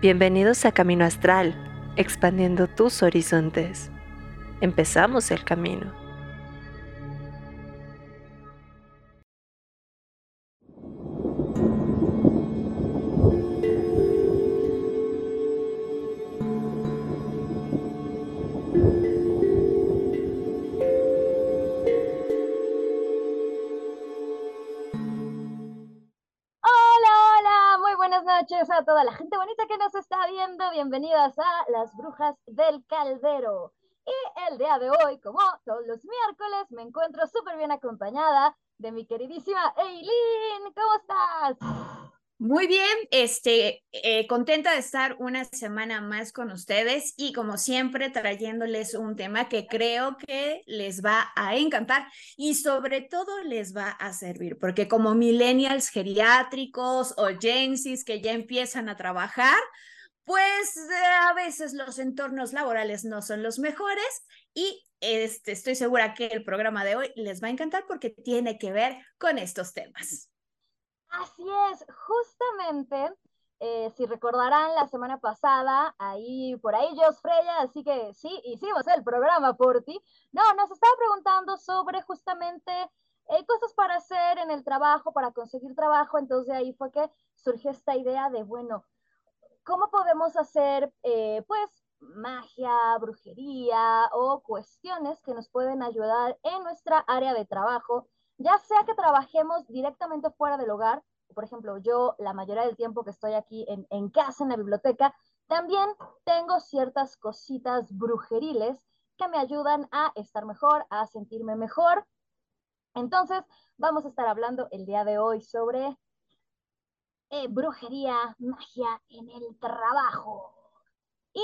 Bienvenidos a Camino Astral, expandiendo tus horizontes. Empezamos el camino. Bienvenidas a Las Brujas del Caldero. Y el día de hoy, como todos los miércoles, me encuentro súper bien acompañada de mi queridísima Eileen. ¿Cómo estás? Muy bien, este, eh, contenta de estar una semana más con ustedes y como siempre trayéndoles un tema que creo que les va a encantar y sobre todo les va a servir, porque como millennials geriátricos o gensis que ya empiezan a trabajar, pues eh, a veces los entornos laborales no son los mejores y este, estoy segura que el programa de hoy les va a encantar porque tiene que ver con estos temas. Así es, justamente, eh, si recordarán la semana pasada, ahí por ahí Jos Freya, así que sí, hicimos el programa por ti. No, nos estaba preguntando sobre justamente eh, cosas para hacer en el trabajo, para conseguir trabajo, entonces ahí fue que surgió esta idea de, bueno, ¿cómo podemos hacer, eh, pues, magia, brujería o cuestiones que nos pueden ayudar en nuestra área de trabajo? ya sea que trabajemos directamente fuera del hogar, por ejemplo, yo la mayoría del tiempo que estoy aquí en, casa, en la biblioteca, también tengo ciertas cositas brujeriles que me ayudan a estar mejor, a sentirme mejor. Entonces, vamos a estar hablando el día de hoy sobre eh, brujería, magia en el trabajo.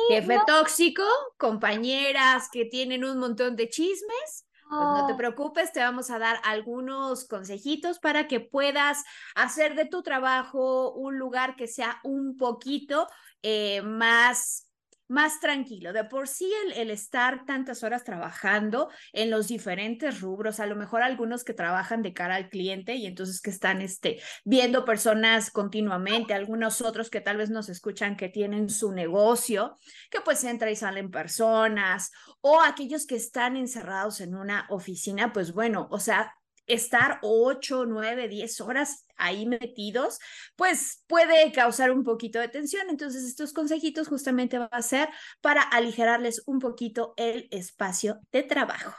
Jefe tóxico, compañeras que tienen un montón de chismes pues no te ah. preocupes, te vamos a dar algunos consejitos para que puedas hacer de tu trabajo un lugar que sea un poquito eh, más más tranquilo. De por sí el, estar tantas horas trabajando en los diferentes rubros, a lo mejor algunos que trabajan de cara al cliente y entonces que están este, viendo personas continuamente, algunos otros que tal vez nos escuchan que tienen su negocio, que pues entra y salen personas, o aquellos que están encerrados en una oficina, pues bueno, o sea, estar ocho, nueve, diez horas ahí metidos, pues puede causar un poquito de tensión. Entonces, estos consejitos justamente va a ser para aligerarles un poquito el espacio de trabajo.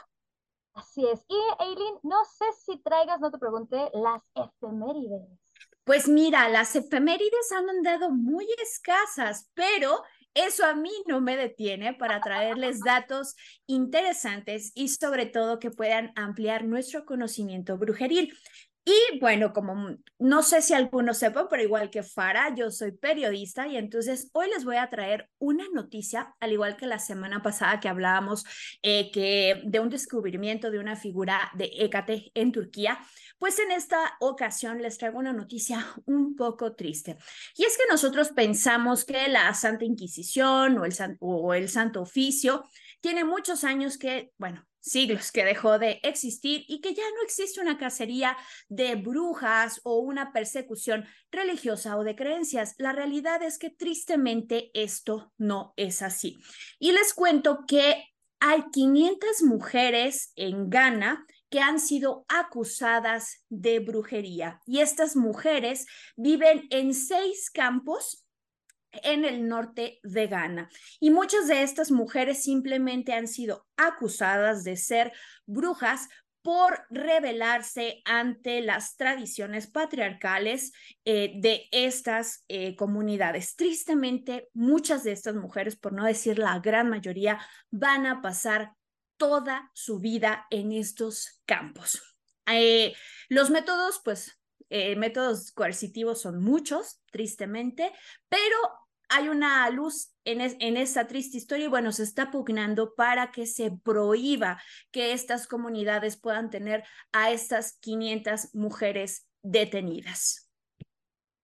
Así es. Y Eileen, no sé si traigas, no te pregunté, las efemérides. Pues mira, las efemérides han andado muy escasas, pero eso a mí no me detiene para traerles datos interesantes y sobre todo que puedan ampliar nuestro conocimiento brujeril. Y bueno, como no sé si algunos sepan, pero igual que Fara, yo soy periodista y entonces hoy les voy a traer una noticia, al igual que la semana pasada que hablábamos eh, que de un descubrimiento de una figura de Hécate en Turquía, pues en esta ocasión les traigo una noticia un poco triste. Y es que nosotros pensamos que la Santa Inquisición o el, o el Santo Oficio tiene muchos años que, bueno, siglos que dejó de existir y que ya no existe una cacería de brujas o una persecución religiosa o de creencias. La realidad es que tristemente esto no es así. Y les cuento que hay 500 mujeres en Ghana que han sido acusadas de brujería y estas mujeres viven en seis campos en el norte de Ghana. Y muchas de estas mujeres simplemente han sido acusadas de ser brujas por rebelarse ante las tradiciones patriarcales eh, de estas eh, comunidades. Tristemente, muchas de estas mujeres, por no decir la gran mayoría, van a pasar toda su vida en estos campos. Eh, los métodos, pues métodos coercitivos son muchos, tristemente, pero hay una luz en, en esta triste historia y bueno, se está pugnando para que se prohíba que estas comunidades puedan tener a estas 500 mujeres detenidas.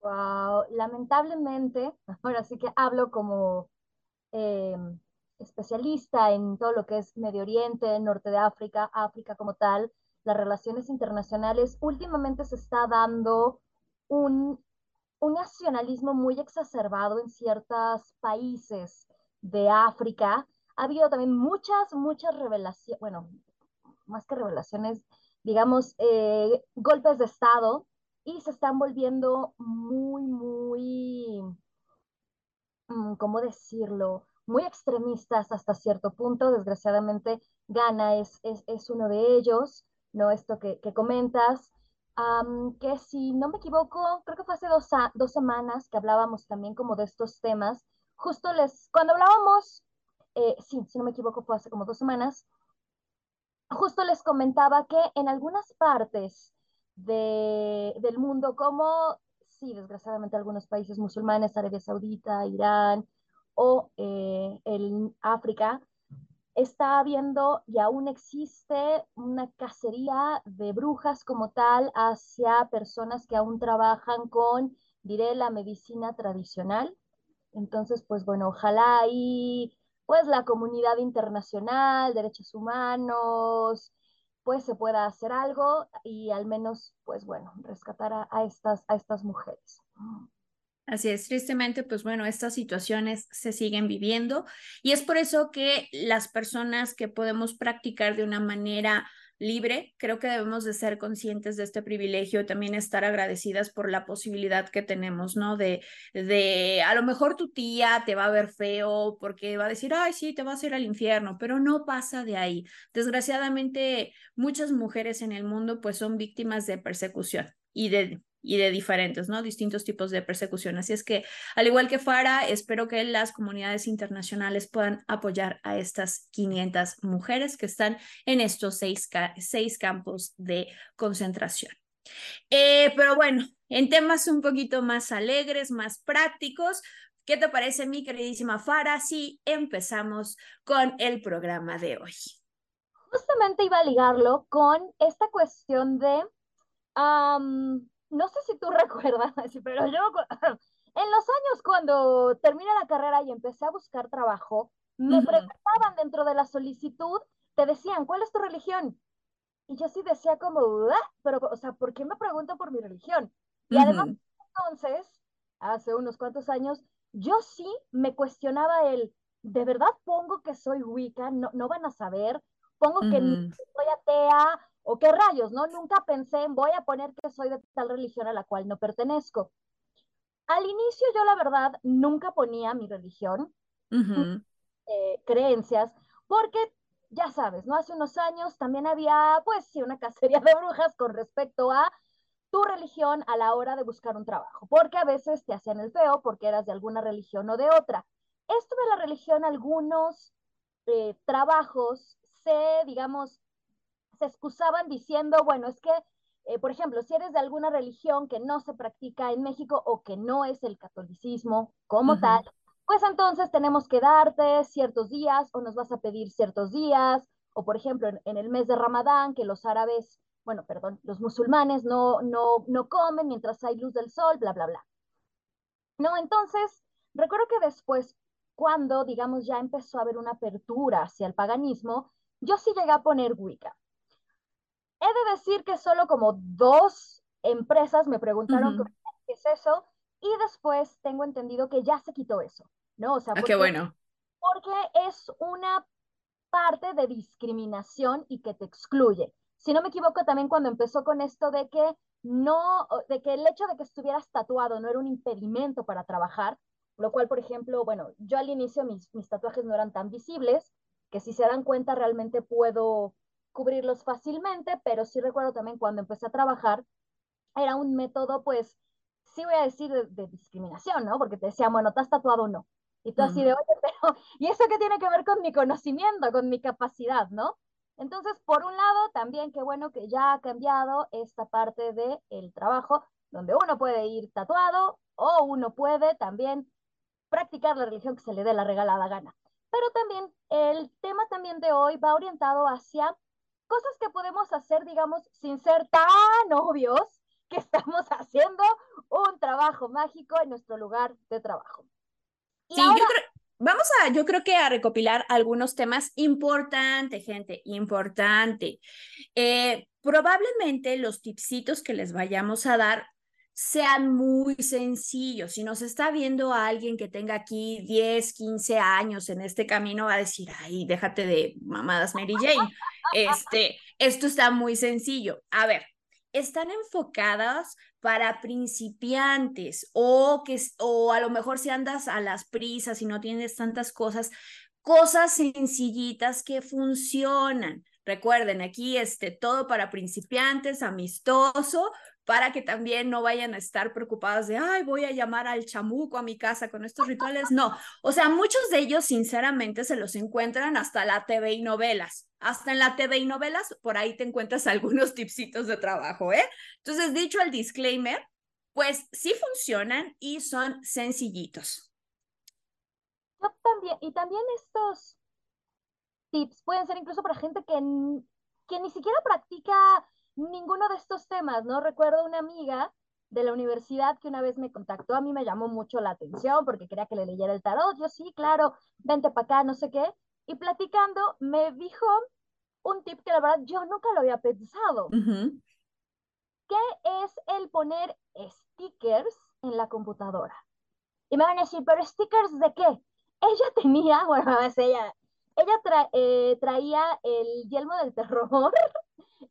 Wow, lamentablemente, ahora sí que hablo como eh, especialista en todo lo que es Medio Oriente, Norte de África, África como tal, las relaciones internacionales, últimamente se está dando un un nacionalismo muy exacerbado en ciertos países de África. Ha habido también muchas, muchas revelaciones, bueno, más que revelaciones, digamos, eh, golpes de Estado y se están volviendo muy, muy, mm, ¿cómo decirlo? Muy extremistas hasta cierto punto. Desgraciadamente, Ghana es, es, uno de ellos, ¿no? Esto que, comentas. Que si no me equivoco, creo que fue hace dos, dos, semanas que hablábamos también como de estos temas. Justo les, cuando hablábamos, eh, sí, si no me equivoco, fue hace como dos semanas, justo les comentaba que en algunas partes del mundo, como sí, desgraciadamente algunos países musulmanes, Arabia Saudita, Irán o eh, el África, está habiendo y aún existe una cacería de brujas como tal hacia personas que aún trabajan con, diré, la medicina tradicional. Entonces, pues bueno, ojalá ahí pues la comunidad internacional, derechos humanos, pues se pueda hacer algo y al menos, pues bueno, rescatar a, estas, a estas mujeres. Así es, tristemente, pues bueno, estas situaciones se siguen viviendo y es por eso que las personas que podemos practicar de una manera libre, creo que debemos de ser conscientes de este privilegio y también estar agradecidas por la posibilidad que tenemos, ¿no? De, de, a lo mejor tu tía te va a ver feo porque va a decir, ay, sí, te vas a ir al infierno, pero no pasa de ahí. Desgraciadamente, muchas mujeres en el mundo pues son víctimas de persecución y de y de diferentes, ¿no? Distintos tipos de persecución. Así es que, al igual que Fara, espero que las comunidades internacionales puedan apoyar a estas 500 mujeres que están en estos seis, seis campos de concentración. Eh, pero bueno, en temas un poquito más alegres, más prácticos, ¿qué te parece, mi queridísima Fara, si empezamos con el programa de hoy? Justamente iba a ligarlo con esta cuestión de no sé si tú recuerdas, pero yo en los años cuando terminé la carrera y empecé a buscar trabajo, me preguntaban dentro de la solicitud, te decían, ¿cuál es tu religión? Y yo sí decía como, ah", pero, o sea, ¿por qué me pregunto por mi religión? Y además, entonces, hace unos cuantos años, yo sí me cuestionaba el, ¿de verdad pongo que soy Wicca? No, no van a saber. Pongo que soy atea o qué rayos, ¿no? Nunca pensé en voy a poner que soy de tal religión a la cual no pertenezco. Al inicio yo la verdad nunca ponía mi religión, eh, creencias, porque ya sabes, ¿no? Hace unos años también había, pues sí, una cacería de brujas con respecto a tu religión a la hora de buscar un trabajo, porque a veces te hacían el feo porque eras de alguna religión o de otra. Esto de la religión, algunos eh, trabajos se, digamos, se excusaban diciendo, bueno, es que, eh, por ejemplo, si eres de alguna religión que no se practica en México o que no es el catolicismo como tal, pues entonces tenemos que darte ciertos días o nos vas a pedir ciertos días, o por ejemplo, en, el mes de Ramadán, que los árabes, bueno, perdón, los musulmanes no, no, no comen mientras hay luz del sol, bla, bla, bla. No, entonces, recuerdo que después, cuando, digamos, ya empezó a haber una apertura hacia el paganismo, yo sí llegué a poner Wicca. He de decir que solo como dos empresas me preguntaron qué es eso y después tengo entendido que ya se quitó eso, ¿no? O sea, ah, qué bueno. Porque es una parte de discriminación y que te excluye. Si no me equivoco, también cuando empezó con esto de que no, de que el hecho de que estuvieras tatuado no era un impedimento para trabajar, lo cual, por ejemplo, bueno, yo al inicio mis, mis tatuajes no eran tan visibles, que si se dan cuenta realmente puedo cubrirlos fácilmente, pero sí recuerdo también cuando empecé a trabajar, era un método, pues, sí voy a decir de, discriminación, ¿no? Porque te decían, bueno, ¿te has tatuado o no? Y tú así de, oye, pero, ¿y eso qué tiene que ver con mi conocimiento, con mi capacidad, ¿no? Entonces, por un lado, también qué bueno que ya ha cambiado esta parte del el trabajo, donde uno puede ir tatuado o uno puede también practicar la religión que se le dé la regalada gana. Pero también el tema también de hoy va orientado hacia cosas que podemos hacer, digamos, sin ser tan obvios que estamos haciendo un trabajo mágico en nuestro lugar de trabajo. sí, yo creo, vamos a, yo creo que a recopilar algunos temas importantes, gente, importante. Eh, probablemente los tipsitos que les vayamos a dar sean muy sencillos. Si nos está viendo a alguien que tenga aquí 10, 15 años en este camino, va a decir, ay, déjate de mamadas, Mary Jane. Este, esto está muy sencillo. A ver, están enfocadas para principiantes o que o a lo mejor si andas a las prisas y no tienes tantas cosas, cosas sencillitas que funcionan. Recuerden, aquí este todo para principiantes, amistoso, para que también no vayan a estar preocupados de, ay, voy a llamar al chamuco a mi casa con estos rituales. No, o sea, muchos de ellos sinceramente se los encuentran hasta la TV y novelas. Hasta en la TV y novelas, por ahí te encuentras algunos tipsitos de trabajo, ¿eh? Entonces, dicho el disclaimer, pues sí funcionan y son sencillitos. Yo también, y también estos tips pueden ser incluso para gente que, que ni siquiera practica ninguno de estos temas, ¿no? Recuerdo una amiga de la universidad que una vez me contactó, a mí me llamó mucho la atención porque quería que le leyera el tarot, yo sí, claro, vente para acá, no sé qué, y platicando me dijo un tip que la verdad yo nunca lo había pensado, ¿Qué es el poner stickers en la computadora. Y me van a decir, pero stickers de qué? Ella tenía, bueno, es ella, ella eh, traía el yelmo del terror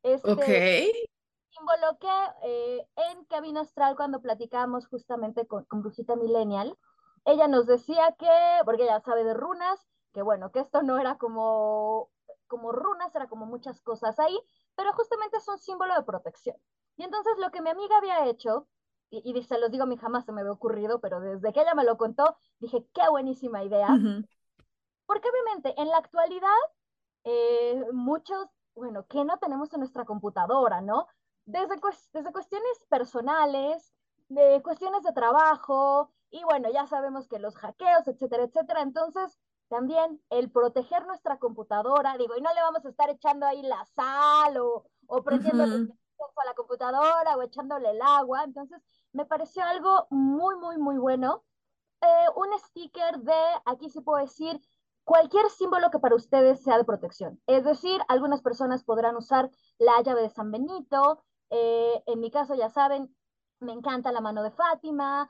este símbolo que eh, en Cabina Astral, cuando platicábamos justamente con, con Brujita Millennial, ella nos decía que, porque ella sabe de runas, que bueno, que esto no era como, como runas, era como muchas cosas ahí, pero justamente es un símbolo de protección. Y entonces lo que mi amiga había hecho, y, y se los digo a mí jamás se me había ocurrido, pero desde que ella me lo contó, dije, qué buenísima idea. Porque obviamente en la actualidad eh, muchos bueno, ¿qué no tenemos en nuestra computadora, no? Desde, desde cuestiones personales, de cuestiones de trabajo, y bueno, ya sabemos que los hackeos, etcétera, etcétera. Entonces, también el proteger nuestra computadora, digo, y no le vamos a estar echando ahí la sal o, o prendiendo a la computadora o echándole el agua. Entonces, me pareció algo muy, muy, muy bueno. Eh, un sticker de, aquí sí puedo decir, cualquier símbolo que para ustedes sea de protección. Es decir, algunas personas podrán usar la llave de San Benito, eh, en mi caso ya saben, me encanta la mano de Fátima,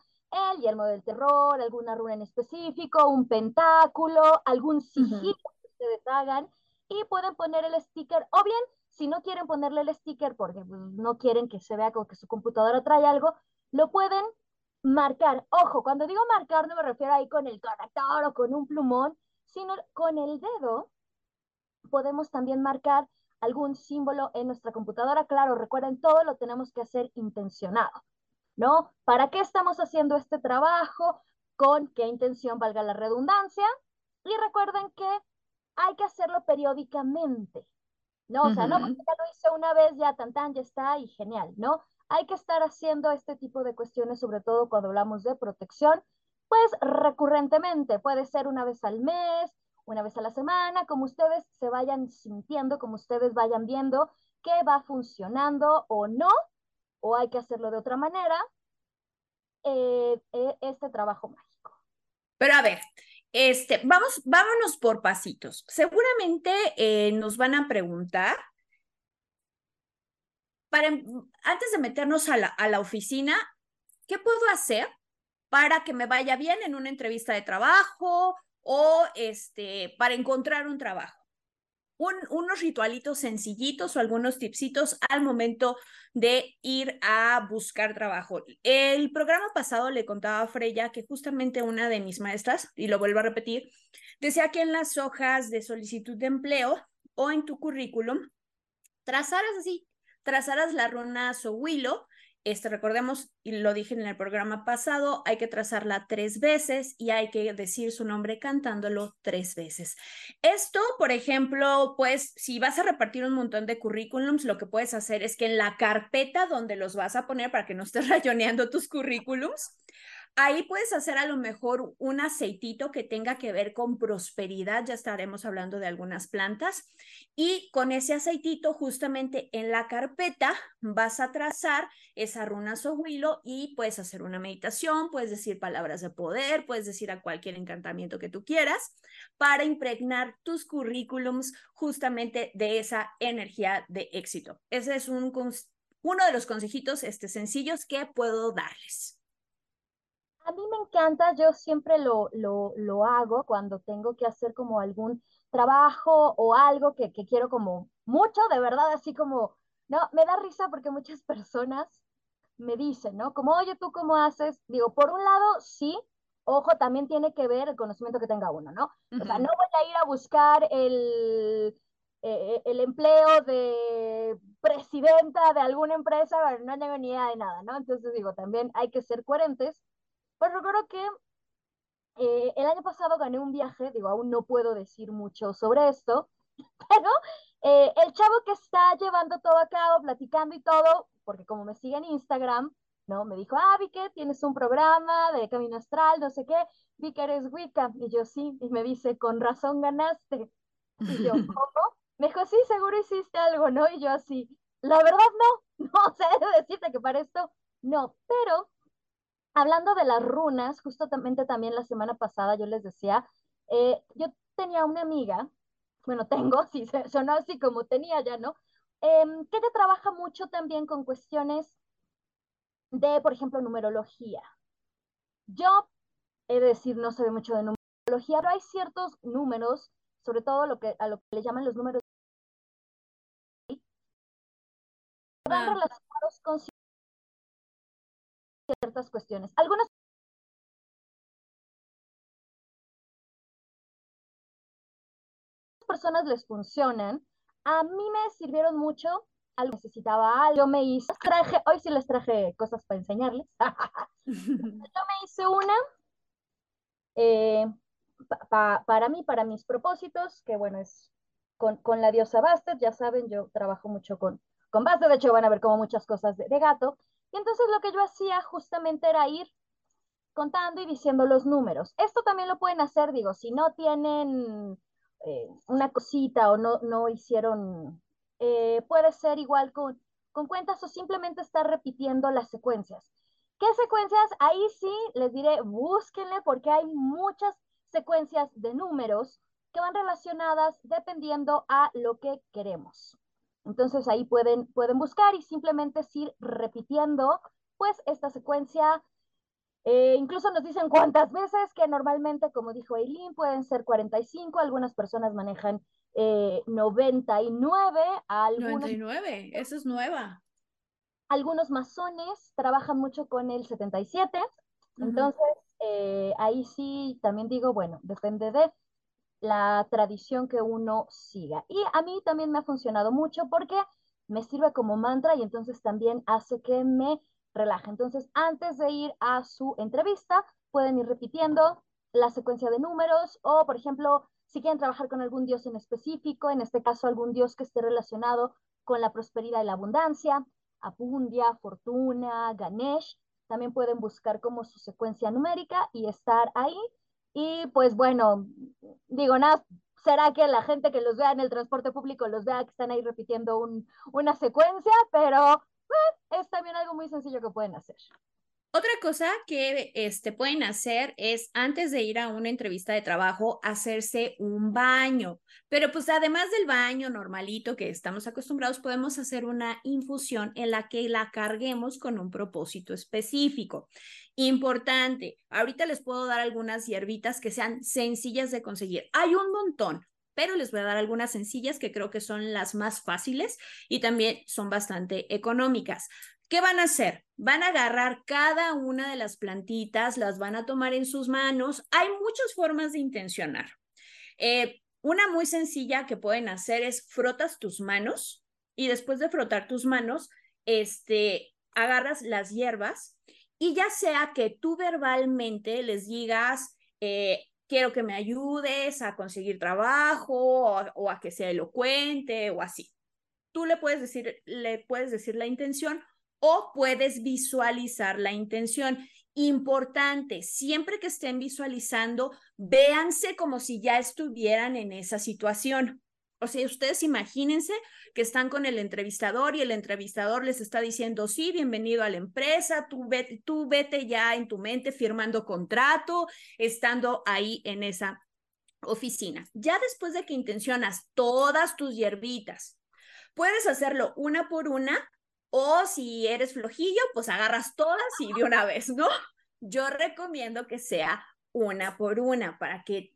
el yelmo del terror, alguna runa en específico, un pentáculo, algún sigilo que ustedes hagan y pueden poner el sticker o bien si no quieren ponerle el sticker porque pues, no quieren que se vea como que su computadora trae algo, lo pueden marcar. Ojo, cuando digo marcar no me refiero ahí con el corrector o con un plumón, sino con el dedo podemos también marcar algún símbolo en nuestra computadora. Claro, recuerden, todo lo tenemos que hacer intencionado, ¿no? ¿Para qué estamos haciendo este trabajo? ¿Con qué intención valga la redundancia? Y recuerden que hay que hacerlo periódicamente, ¿no? O sea, no porque ya lo hice una vez, ya tan tan, ya está y genial, ¿no? Hay que estar haciendo este tipo de cuestiones, sobre todo cuando hablamos de protección, pues recurrentemente, puede ser una vez al mes, una vez a la semana, como ustedes se vayan sintiendo, como ustedes vayan viendo que va funcionando o no, o hay que hacerlo de otra manera, eh, eh, este trabajo mágico. Pero a ver, este, vamos, vámonos por pasitos. Seguramente eh, nos van a preguntar, para, antes de meternos a la, a la oficina, ¿qué puedo hacer para que me vaya bien en una entrevista de trabajo o este, para encontrar un trabajo. Un, unos ritualitos sencillitos o algunos tipsitos al momento de ir a buscar trabajo. El programa pasado le contaba a Freya que justamente una de mis maestras, y lo vuelvo a repetir, decía que en las hojas de solicitud de empleo o en tu currículum, trazaras así, trazaras la runa Sohuilo este, recordemos, y lo dije en el programa pasado, hay que trazarla tres veces y hay que decir su nombre cantándolo tres veces. Esto, por ejemplo, pues si vas a repartir un montón de currículums, lo que puedes hacer es que en la carpeta donde los vas a poner para que no estés rayoneando tus currículums, Ahí puedes hacer a lo mejor un aceitito que tenga que ver con prosperidad, ya estaremos hablando de algunas plantas, y con ese aceitito justamente en la carpeta vas a trazar esa runa sohuilo y puedes hacer una meditación, puedes decir palabras de poder, puedes decir a cualquier encantamiento que tú quieras para impregnar tus currículums justamente de esa energía de éxito. Ese es un uno de los consejitos este, sencillos que puedo darles. A mí me encanta, yo siempre lo, lo, lo hago cuando tengo que hacer como algún trabajo o algo que, que quiero como mucho, de verdad, así como, no, me da risa porque muchas personas me dicen, ¿no? Como, oye, ¿tú cómo haces? Digo, por un lado, sí, ojo, también tiene que ver el conocimiento que tenga uno, ¿no? O sea, no voy a ir a buscar el, eh, el empleo de presidenta de alguna empresa, no tengo ni idea de nada, ¿no? Entonces digo, también hay que ser coherentes. Pero recuerdo que eh, el año pasado gané un viaje, digo, aún no puedo decir mucho sobre esto, pero eh, el chavo que está llevando todo a cabo, platicando y todo, porque como me sigue en Instagram, ¿no? Me dijo, ah, vi que tienes un programa de Camino Astral, no sé qué, vi que eres Wicca. Y yo, sí, y me dice, con razón ganaste. Y yo, ¿cómo? Me dijo, sí, seguro hiciste algo, ¿no? Y yo así, la verdad no, no sé decirte que para esto no, pero hablando de las runas, justamente también la semana pasada yo les decía, eh, yo tenía una amiga, bueno, tengo, sí, sonó así como tenía ya, ¿no? Em, que ella trabaja mucho también con cuestiones de, por ejemplo, numerología. Yo he de decir, no sé mucho de numerología, pero hay ciertos números, sobre todo lo que, a lo que le llaman los números, van ah. relacionados con ciertas cuestiones. Algunas personas les funcionan. A mí me sirvieron mucho. Algo necesitaba algo. Yo me hice, traje, hoy sí les traje cosas para enseñarles. Yo me hice una eh, para mí, para mis propósitos, que bueno, es con, con la diosa Bastet. Ya saben, yo trabajo mucho con, con Bastet. De hecho, van a ver como muchas cosas de, de gato. Y entonces lo que yo hacía justamente era ir contando y diciendo los números. Esto también lo pueden hacer, digo, si no tienen eh, una cosita o no, no hicieron, eh, puede ser igual con, con cuentas o simplemente estar repitiendo las secuencias. ¿Qué secuencias? Ahí sí les diré, búsquenle porque hay muchas secuencias de números que van relacionadas dependiendo a lo que queremos. Entonces ahí pueden, pueden buscar y simplemente ir repitiendo pues esta secuencia. Eh, incluso nos dicen cuántas veces, que normalmente, como dijo Eileen, pueden ser 45, algunas personas manejan eh, 99. Algunos, 99, eso es nueva. Algunos masones trabajan mucho con el 77, entonces eh, ahí sí también digo, bueno, depende de la tradición que uno siga. Y a mí también me ha funcionado mucho porque me sirve como mantra y entonces también hace que me relaje. Entonces, antes de ir a su entrevista, pueden ir repitiendo la secuencia de números o, por ejemplo, si quieren trabajar con algún dios en específico, en este caso algún dios que esté relacionado con la prosperidad y la abundancia, Apundia, Fortuna, Ganesh, también pueden buscar como su secuencia numérica y estar ahí y pues bueno, digo, nada, será que la gente que los vea en el transporte público los vea que están ahí repitiendo un, una secuencia, pero pues, es también algo muy sencillo que pueden hacer. Otra cosa que este, pueden hacer es antes de ir a una entrevista de trabajo, hacerse un baño. Pero pues además del baño normalito que estamos acostumbrados, podemos hacer una infusión en la que la carguemos con un propósito específico. Importante, ahorita les puedo dar algunas hierbitas que sean sencillas de conseguir. Hay un montón, pero les voy a dar algunas sencillas que creo que son las más fáciles y también son bastante económicas. ¿Qué van a hacer? Van a agarrar cada una de las plantitas, las van a tomar en sus manos. Hay muchas formas de intencionar. Eh, una muy sencilla que pueden hacer es frotas tus manos y después de frotar tus manos, este, agarras las hierbas y ya sea que tú verbalmente les digas, eh, quiero que me ayudes a conseguir trabajo o, o, a que sea elocuente o así. Tú le puedes decir, le puedes decir la intención o puedes visualizar la intención. Importante, siempre que estén visualizando, véanse como si ya estuvieran en esa situación. O sea, ustedes imagínense que están con el entrevistador y el entrevistador les está diciendo, sí, bienvenido a la empresa, tú vete, tú vete ya en tu mente firmando contrato, estando ahí en esa oficina. Ya después de que intencionas todas tus hierbitas, puedes hacerlo una por una O si eres flojillo, pues agarras todas y de una vez, ¿no? Yo recomiendo que sea una por una para que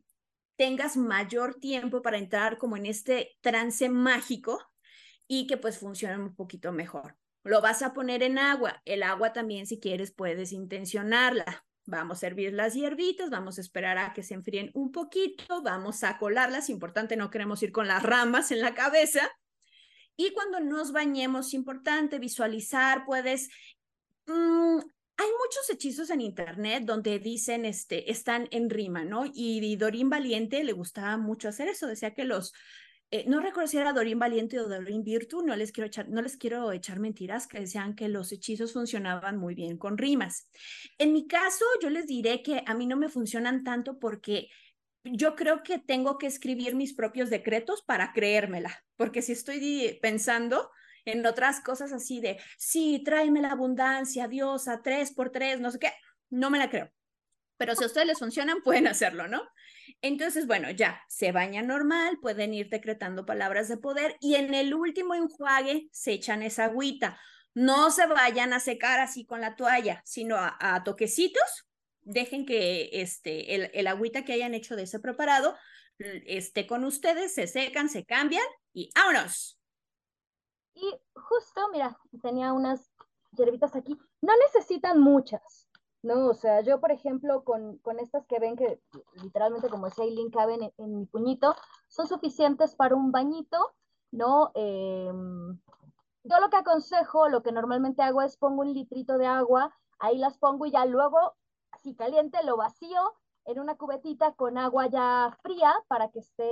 tengas mayor tiempo para entrar como en este trance mágico y que pues funcione un poquito mejor. Lo vas a poner en agua. El agua también, si quieres, puedes intencionarla. Vamos a hervir las hierbitas, vamos a esperar a que se enfríen un poquito, vamos a colarlas. Importante, no queremos ir con las ramas en la cabeza. Y cuando nos bañemos, importante visualizar, puedes mm, hay muchos hechizos en internet donde dicen, este, están en rima, ¿no? Y, Dorín Valiente le gustaba mucho hacer eso, decía que los, eh, no recuerdo si era Dorín Valiente o Dorín Virtu, no les quiero no les quiero echar mentiras, que decían que los hechizos funcionaban muy bien con rimas. En mi caso, yo les diré que a mí no me funcionan tanto porque yo creo que tengo que escribir mis propios decretos para creérmela, porque si estoy pensando, en otras cosas así de, sí, tráeme la abundancia, Dios, a tres por tres, no sé qué, no me la creo. Pero si a ustedes les funcionan, pueden hacerlo, ¿no? Entonces, bueno, ya, se baña normal, pueden ir decretando palabras de poder y en el último enjuague se echan esa agüita. No se vayan a secar así con la toalla, sino a, toquecitos. Dejen que este, el, el agüita que hayan hecho de ese preparado esté con ustedes, se secan, se cambian y ¡vámonos! Y justo, mira, tenía unas hierbitas aquí, no necesitan muchas, ¿no? O sea, yo, por ejemplo, con, con estas que ven que literalmente como ese link caben en, mi puñito, son suficientes para un bañito, ¿no? Em, yo lo que aconsejo, lo que normalmente hago es pongo un litrito de agua, ahí las pongo y ya luego, si caliente, lo vacío en una cubetita con agua ya fría para que esté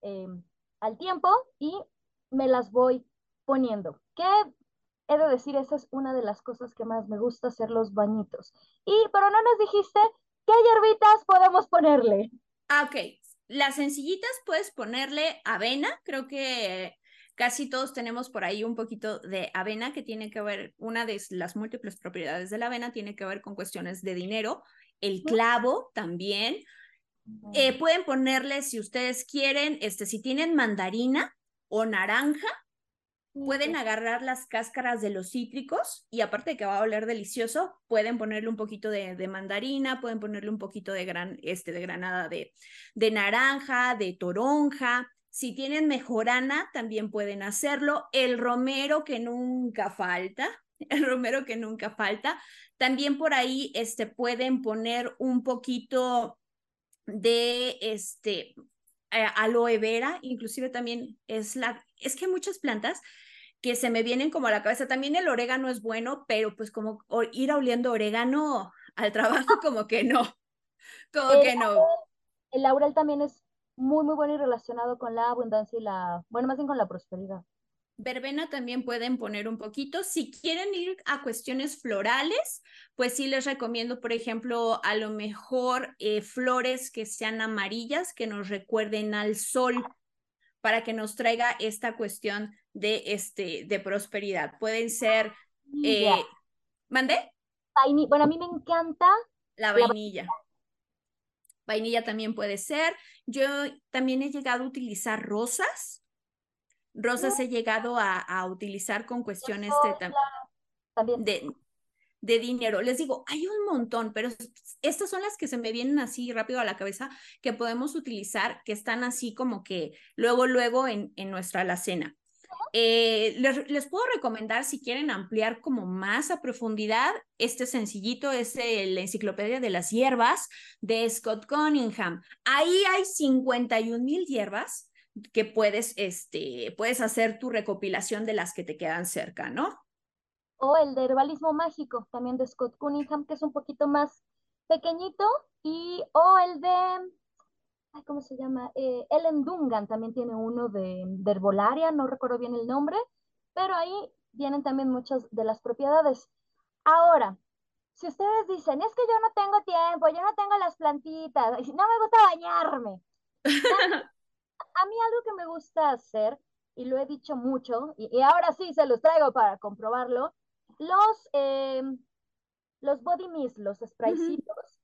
em, al tiempo y me las voy poniendo. ¿Qué he de decir? Esa es una de las cosas que más me gusta hacer los bañitos. Y, pero no nos dijiste qué hierbitas podemos ponerle. Ah, ok. Las sencillitas puedes ponerle avena, creo que casi todos tenemos por ahí un poquito de avena que tiene que ver, una de las múltiples propiedades de la avena tiene que ver con cuestiones de dinero, el clavo también. Eh, pueden ponerle, si ustedes quieren, este, si tienen mandarina o naranja, Pueden agarrar las cáscaras de los cítricos y aparte de que va a oler delicioso, pueden ponerle un poquito de, mandarina, pueden ponerle un poquito de, gran, este, de granada de, de naranja, de toronja. Si tienen mejorana, también pueden hacerlo. El romero que nunca falta, el romero que nunca falta. También por ahí este, pueden poner un poquito de este, eh, aloe vera, inclusive también es la, es que hay muchas plantas que se me vienen como a la cabeza. También el orégano es bueno, pero pues como ir oliendo orégano al trabajo como que no, como que no. El laurel también es muy, muy bueno y relacionado con la abundancia y la, bueno, más bien con la prosperidad. Verbena también pueden poner un poquito. Si quieren ir a cuestiones florales, pues sí les recomiendo, por ejemplo, a lo mejor eh, flores que sean amarillas, que nos recuerden al sol, para que nos traiga esta cuestión de, este, de prosperidad. Pueden ser, eh, ¿mandé? Bueno, a mí me encanta la vainilla. vainilla también puede ser. Yo también he llegado a utilizar rosas Rosas he llegado a, utilizar con cuestiones de, de, dinero. Les digo, hay un montón, pero estas son las que se me vienen así rápido a la cabeza que podemos utilizar, que están así como que luego, luego en, en nuestra alacena. Eh, les, puedo recomendar si quieren ampliar como más a profundidad, este sencillito es la enciclopedia de las hierbas de Scott Cunningham. Ahí hay 51 mil hierbas que puedes, este, puedes hacer tu recopilación de las que te quedan cerca, ¿no? O el de herbalismo mágico, también de Scott Cunningham, que es un poquito más pequeñito, y o el de, ay, ¿cómo se llama? Eh, Ellen Dungan también tiene uno de, de herbolaria, no recuerdo bien el nombre, pero ahí vienen también muchas de las propiedades. Ahora, si ustedes dicen, es que yo no tengo tiempo, yo no tengo las plantitas, no me gusta bañarme, a mí algo que me gusta hacer, y lo he dicho mucho, y, ahora sí se los traigo para comprobarlo, los, em, los body mist, los spraycitos.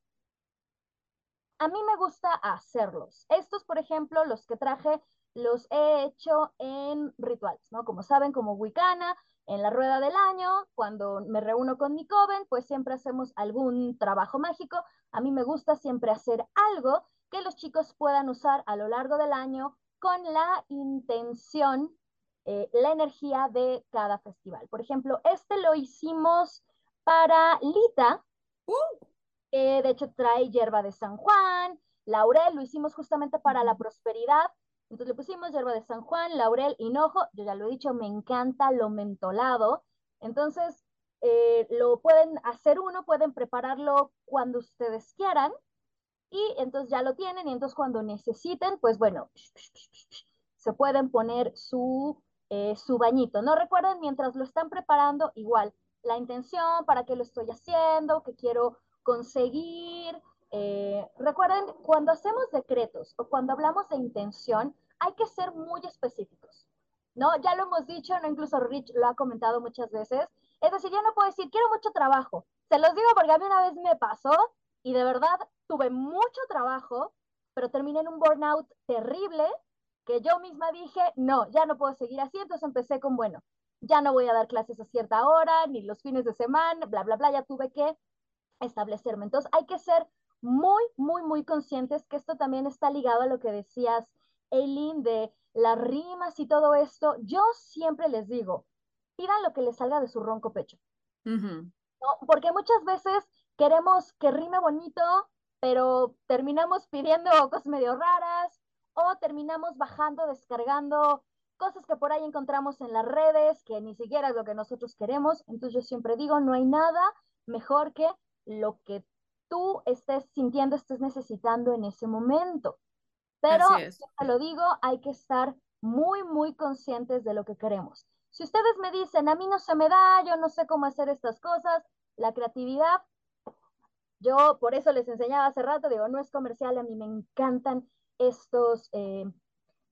A mí me gusta hacerlos. Estos, por ejemplo, los que traje, los he hecho en rituales, ¿no? Como saben, como Wicana, En la rueda del año, cuando me reúno con mi coven, pues siempre hacemos algún trabajo mágico. A mí me gusta siempre hacer algo que los chicos puedan usar a lo largo del año con la intención, eh, la energía de cada festival. Por ejemplo, este lo hicimos para Lita, uh. Que de hecho trae hierba de San Juan, laurel, lo hicimos justamente para la prosperidad. Entonces le pusimos hierba de San Juan, laurel, hinojo, yo ya lo he dicho, me encanta lo mentolado. Entonces, eh, lo pueden hacer uno, pueden prepararlo cuando ustedes quieran y entonces ya lo tienen y entonces cuando necesiten, pues bueno, se pueden poner su, eh, su bañito. No recuerden, mientras lo están preparando, igual, la intención, para qué lo estoy haciendo, qué quiero conseguir, eh, recuerden, cuando hacemos decretos o cuando hablamos de intención, hay que ser muy específicos, ¿no? Ya lo hemos dicho, ¿no? Incluso Rich lo ha comentado muchas veces. Es decir, yo no puedo decir, quiero mucho trabajo. Se los digo porque a mí una vez me pasó y de verdad tuve mucho trabajo, pero terminé en un burnout terrible que yo misma dije, no, ya no puedo seguir así. Entonces empecé con, bueno, ya no voy a dar clases a cierta hora, ni los fines de semana, bla, bla, bla, ya tuve que establecerme. Entonces hay que ser muy, muy, muy conscientes que esto también está ligado a lo que decías, Eileen, de las rimas y todo esto. Yo siempre les digo, pidan lo que les salga de su ronco pecho. Porque muchas veces queremos que rime bonito, pero terminamos pidiendo cosas medio raras o terminamos bajando, descargando cosas que por ahí encontramos en las redes, que ni siquiera es lo que nosotros queremos. Entonces yo siempre digo, no hay nada mejor que lo que tú estés sintiendo, estés necesitando en ese momento. Pero, te lo digo, hay que estar muy, muy conscientes de lo que queremos. Si ustedes me dicen, a mí no se me da, yo no sé cómo hacer estas cosas, la creatividad, yo por eso les enseñaba hace rato, digo, no es comercial, a mí me encantan estos eh,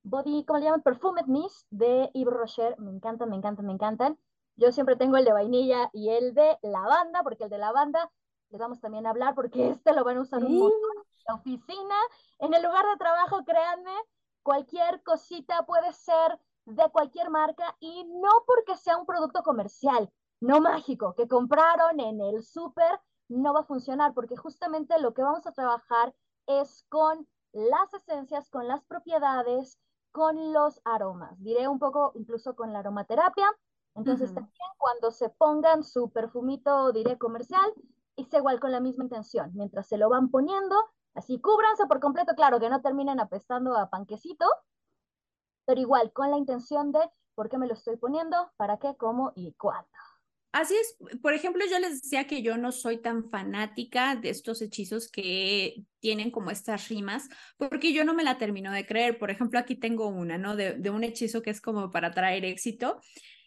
body, ¿cómo le llaman? Perfumed Mist de Yves Rocher, me encantan, me encantan, me encantan. Yo siempre tengo el de vainilla y el de lavanda, porque el de lavanda les vamos también a hablar porque este lo van a usar un montón en la oficina, en el lugar de trabajo, créanme, cualquier cosita puede ser de cualquier marca y no porque sea un producto comercial, no mágico, que compraron en el súper, no va a funcionar porque justamente lo que vamos a trabajar es con las esencias, con las propiedades, con los aromas. Diré un poco incluso con la aromaterapia. Entonces también cuando se pongan su perfumito, diré comercial, es igual con la misma intención. Mientras se lo van poniendo, así cúbranse por completo, claro, que no terminen apestando a panquecito, pero igual con la intención de por qué me lo estoy poniendo, para qué, cómo y cuándo. Así es, por ejemplo, yo les decía que yo no soy tan fanática de estos hechizos que tienen como estas rimas, porque yo no me la termino de creer. Por ejemplo, aquí tengo una, ¿no? De un hechizo que es como para traer éxito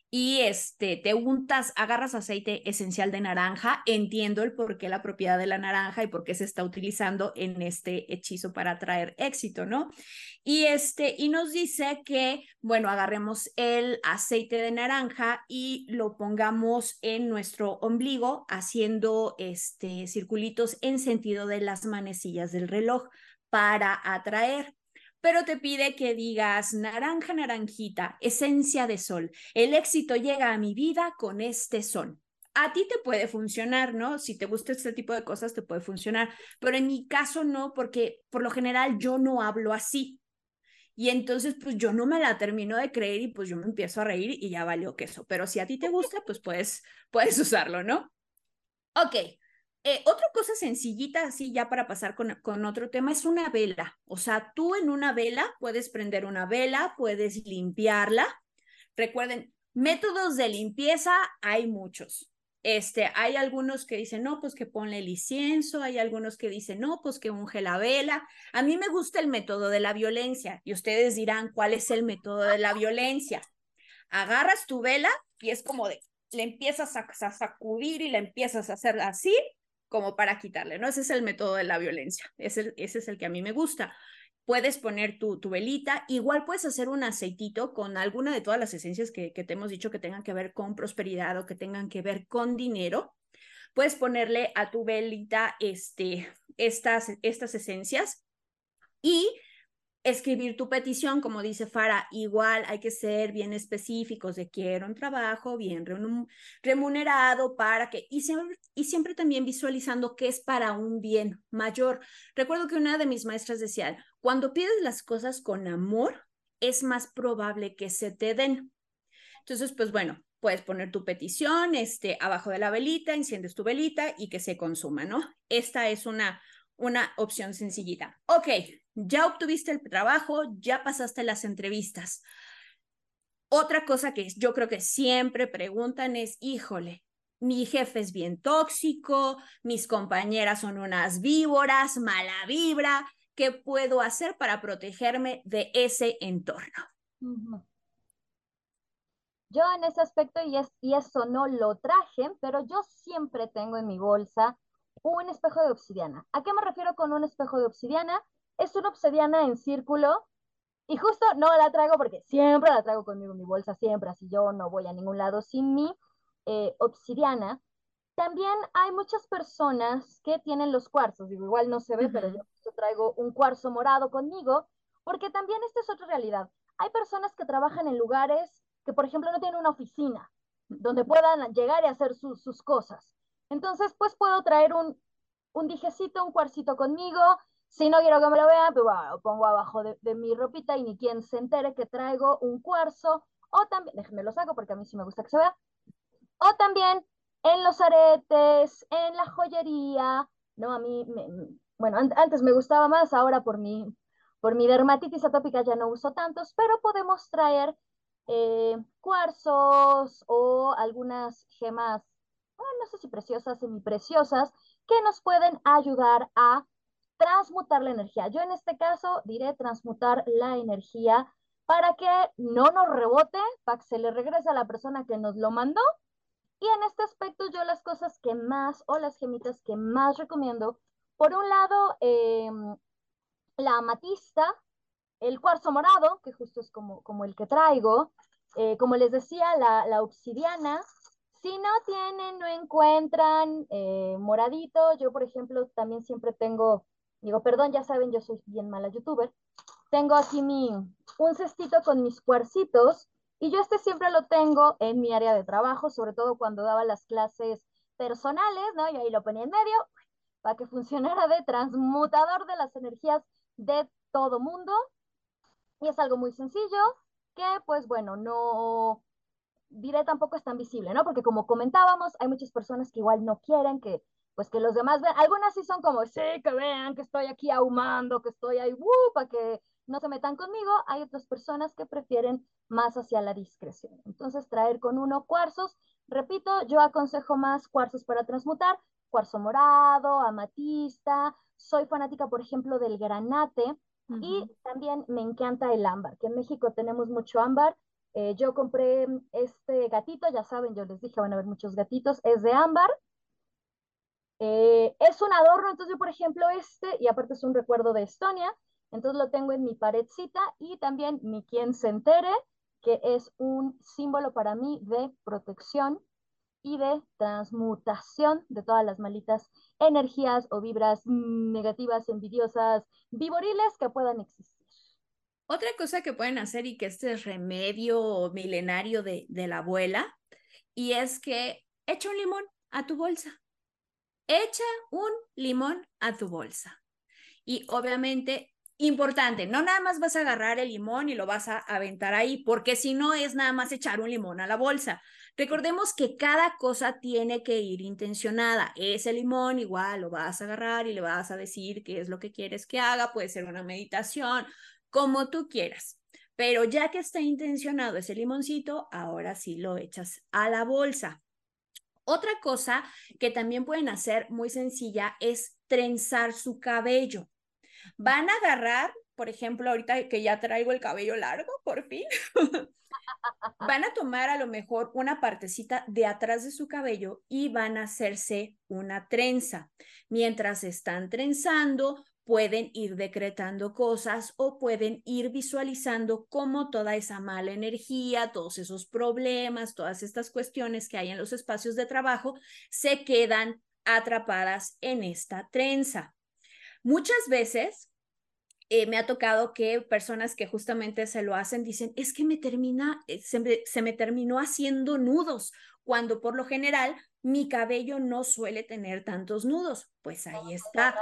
y este, te untas, agarras aceite esencial de naranja, entiendo el por qué la propiedad de la naranja y por qué se está utilizando en este hechizo para traer éxito, ¿no? Y este, y nos dice que, bueno, agarremos el aceite de naranja y lo pongamos en nuestro ombligo haciendo este circulitos en sentido de las manecillas del reloj para atraer pero te pide que digas naranja, naranjita, esencia de sol. El éxito llega a mi vida con este son. A ti te puede funcionar, ¿no? Si te gusta este tipo de cosas, te puede funcionar, pero en mi caso no, porque por lo general yo no hablo así. Y entonces, pues yo no me la termino de creer y pues yo me empiezo a reír y ya valió queso. Pero si a ti te gusta, pues puedes, puedes usarlo, ¿no? Ok, eh, otra cosa sencillita, así ya para pasar con, con, otro tema, es una vela. O sea, tú en una vela puedes prender una vela, puedes limpiarla. Recuerden, métodos de limpieza hay muchos. Este, hay algunos que dicen, no, pues que ponle el incienso, hay algunos que dicen, no, pues que unge la vela. A mí me gusta el método de la violencia y ustedes dirán, ¿cuál es el método de la violencia? Agarras tu vela y es como de, le empiezas a, a sacudir y la empiezas a hacer así como para quitarle, ¿no? Ese es el método de la violencia, ese, ese es el que a mí me gusta. Puedes poner tu, tu velita, igual puedes hacer un aceitito con alguna de todas las esencias que, que te hemos dicho que tengan que ver con prosperidad o que tengan que ver con dinero. Puedes ponerle a tu velita este, estas, estas esencias y escribir tu petición, como dice Fara, igual hay que ser bien específicos de quiero un trabajo bien remunerado para que, y siempre, y siempre también visualizando que es para un bien mayor. Recuerdo que una de mis maestras decía, cuando pides las cosas con amor, es más probable que se te den. Entonces, pues bueno, puedes poner tu petición este, abajo de la velita, enciendes tu velita y que se consuma, ¿no? Esta es una, una opción sencillita. Ok, ya obtuviste el trabajo, ya pasaste las entrevistas. Otra cosa que yo creo que siempre preguntan es, híjole, mi jefe es bien tóxico, mis compañeras son unas víboras, mala vibra, ¿qué puedo hacer para protegerme de ese entorno? Yo en ese aspecto, y, es, y eso no lo traje, pero yo siempre tengo en mi bolsa un espejo de obsidiana. ¿A qué me refiero con un espejo de obsidiana? Es una obsidiana en círculo y justo no la traigo porque siempre la traigo conmigo en mi bolsa, siempre, así yo no voy a ningún lado sin mi eh, obsidiana. También hay muchas personas que tienen los cuarzos, digo, igual no se ve, pero yo, traigo un cuarzo morado conmigo, porque también esta es otra realidad. Hay personas que trabajan en lugares que, por ejemplo, no tienen una oficina donde puedan llegar y hacer sus cosas. Entonces, pues puedo traer un, un dijecito, un cuarcito conmigo, si no quiero que me lo vean, pues bueno, lo pongo abajo de, mi ropita y ni quien se entere que traigo un cuarzo. O también, déjenme lo saco porque a mí sí me gusta que se vea. O también en los aretes, en la joyería. No, a mí, bueno, antes me gustaba más, ahora por mi, por mi dermatitis atópica ya no uso tantos, pero podemos traer eh, cuarzos o algunas gemas, no sé si preciosas, semipreciosas, que nos pueden ayudar a transmutar la energía. Yo en este caso diré transmutar la energía para que no nos rebote, para que se le regrese a la persona que nos lo mandó. Y en este aspecto yo las cosas que más o las gemitas que más recomiendo, por un lado, em, la amatista, el cuarzo morado, que justo es como, como el que traigo, eh, como les decía, la, obsidiana. Si no tienen, no encuentran eh, moradito, yo por ejemplo también siempre tengo Digo, perdón, ya saben, yo soy bien mala youtuber. Tengo aquí mi, un cestito con mis cuarcitos y yo este siempre lo tengo en mi área de trabajo, sobre todo cuando daba las clases personales, ¿no? Y ahí lo ponía en medio para que funcionara de transmutador de las energías de todo mundo. Y es algo muy sencillo que, pues bueno, no diré tampoco es tan visible, ¿no? Porque como comentábamos, hay muchas personas que igual no quieren que pues que los demás vean, algunas sí son como, sí, que vean que estoy aquí ahumando, que estoy ahí, uh, para que no se metan conmigo, hay otras personas que prefieren más hacia la discreción. Entonces, traer con uno cuarzos, repito, yo aconsejo más cuarzos para transmutar, cuarzo morado, amatista, soy fanática, por ejemplo, del granate, y también me encanta el ámbar, que en México tenemos mucho ámbar. Eh, yo compré este gatito, ya saben, yo les dije, van a ver muchos gatitos, es de ámbar, eh, es un adorno, entonces por ejemplo, este, y aparte es un recuerdo de Estonia, entonces lo tengo en mi paredcita y también mi quien se entere, que es un símbolo para mí de protección y de transmutación de todas las malitas energías o vibras negativas, envidiosas, viboriles que puedan existir. Otra cosa que pueden hacer y que este es remedio milenario de, de la abuela, y es que echa un limón a tu bolsa echa un limón a tu bolsa. Y obviamente, importante, no nada más vas a agarrar el limón y lo vas a aventar ahí, porque si no es nada más echar un limón a la bolsa. Recordemos que cada cosa tiene que ir intencionada. Ese limón igual lo vas a agarrar y le vas a decir qué es lo que quieres que haga, puede ser una meditación, como tú quieras. Pero ya que está intencionado ese limoncito, ahora sí lo echas a la bolsa. Otra cosa que también pueden hacer muy sencilla es trenzar su cabello. Van a agarrar, por ejemplo, ahorita que ya traigo el cabello largo, por fin, van a tomar a lo mejor una partecita de atrás de su cabello y van a hacerse una trenza. Mientras están trenzando, pueden ir decretando cosas o pueden ir visualizando cómo toda esa mala energía, todos esos problemas, todas estas cuestiones que hay en los espacios de trabajo se quedan atrapadas en esta trenza. Muchas veces eh, me ha tocado que personas que justamente se lo hacen dicen, es que me termina, eh, se me, se me terminó haciendo nudos, cuando por lo general mi cabello no suele tener tantos nudos. Pues ahí está.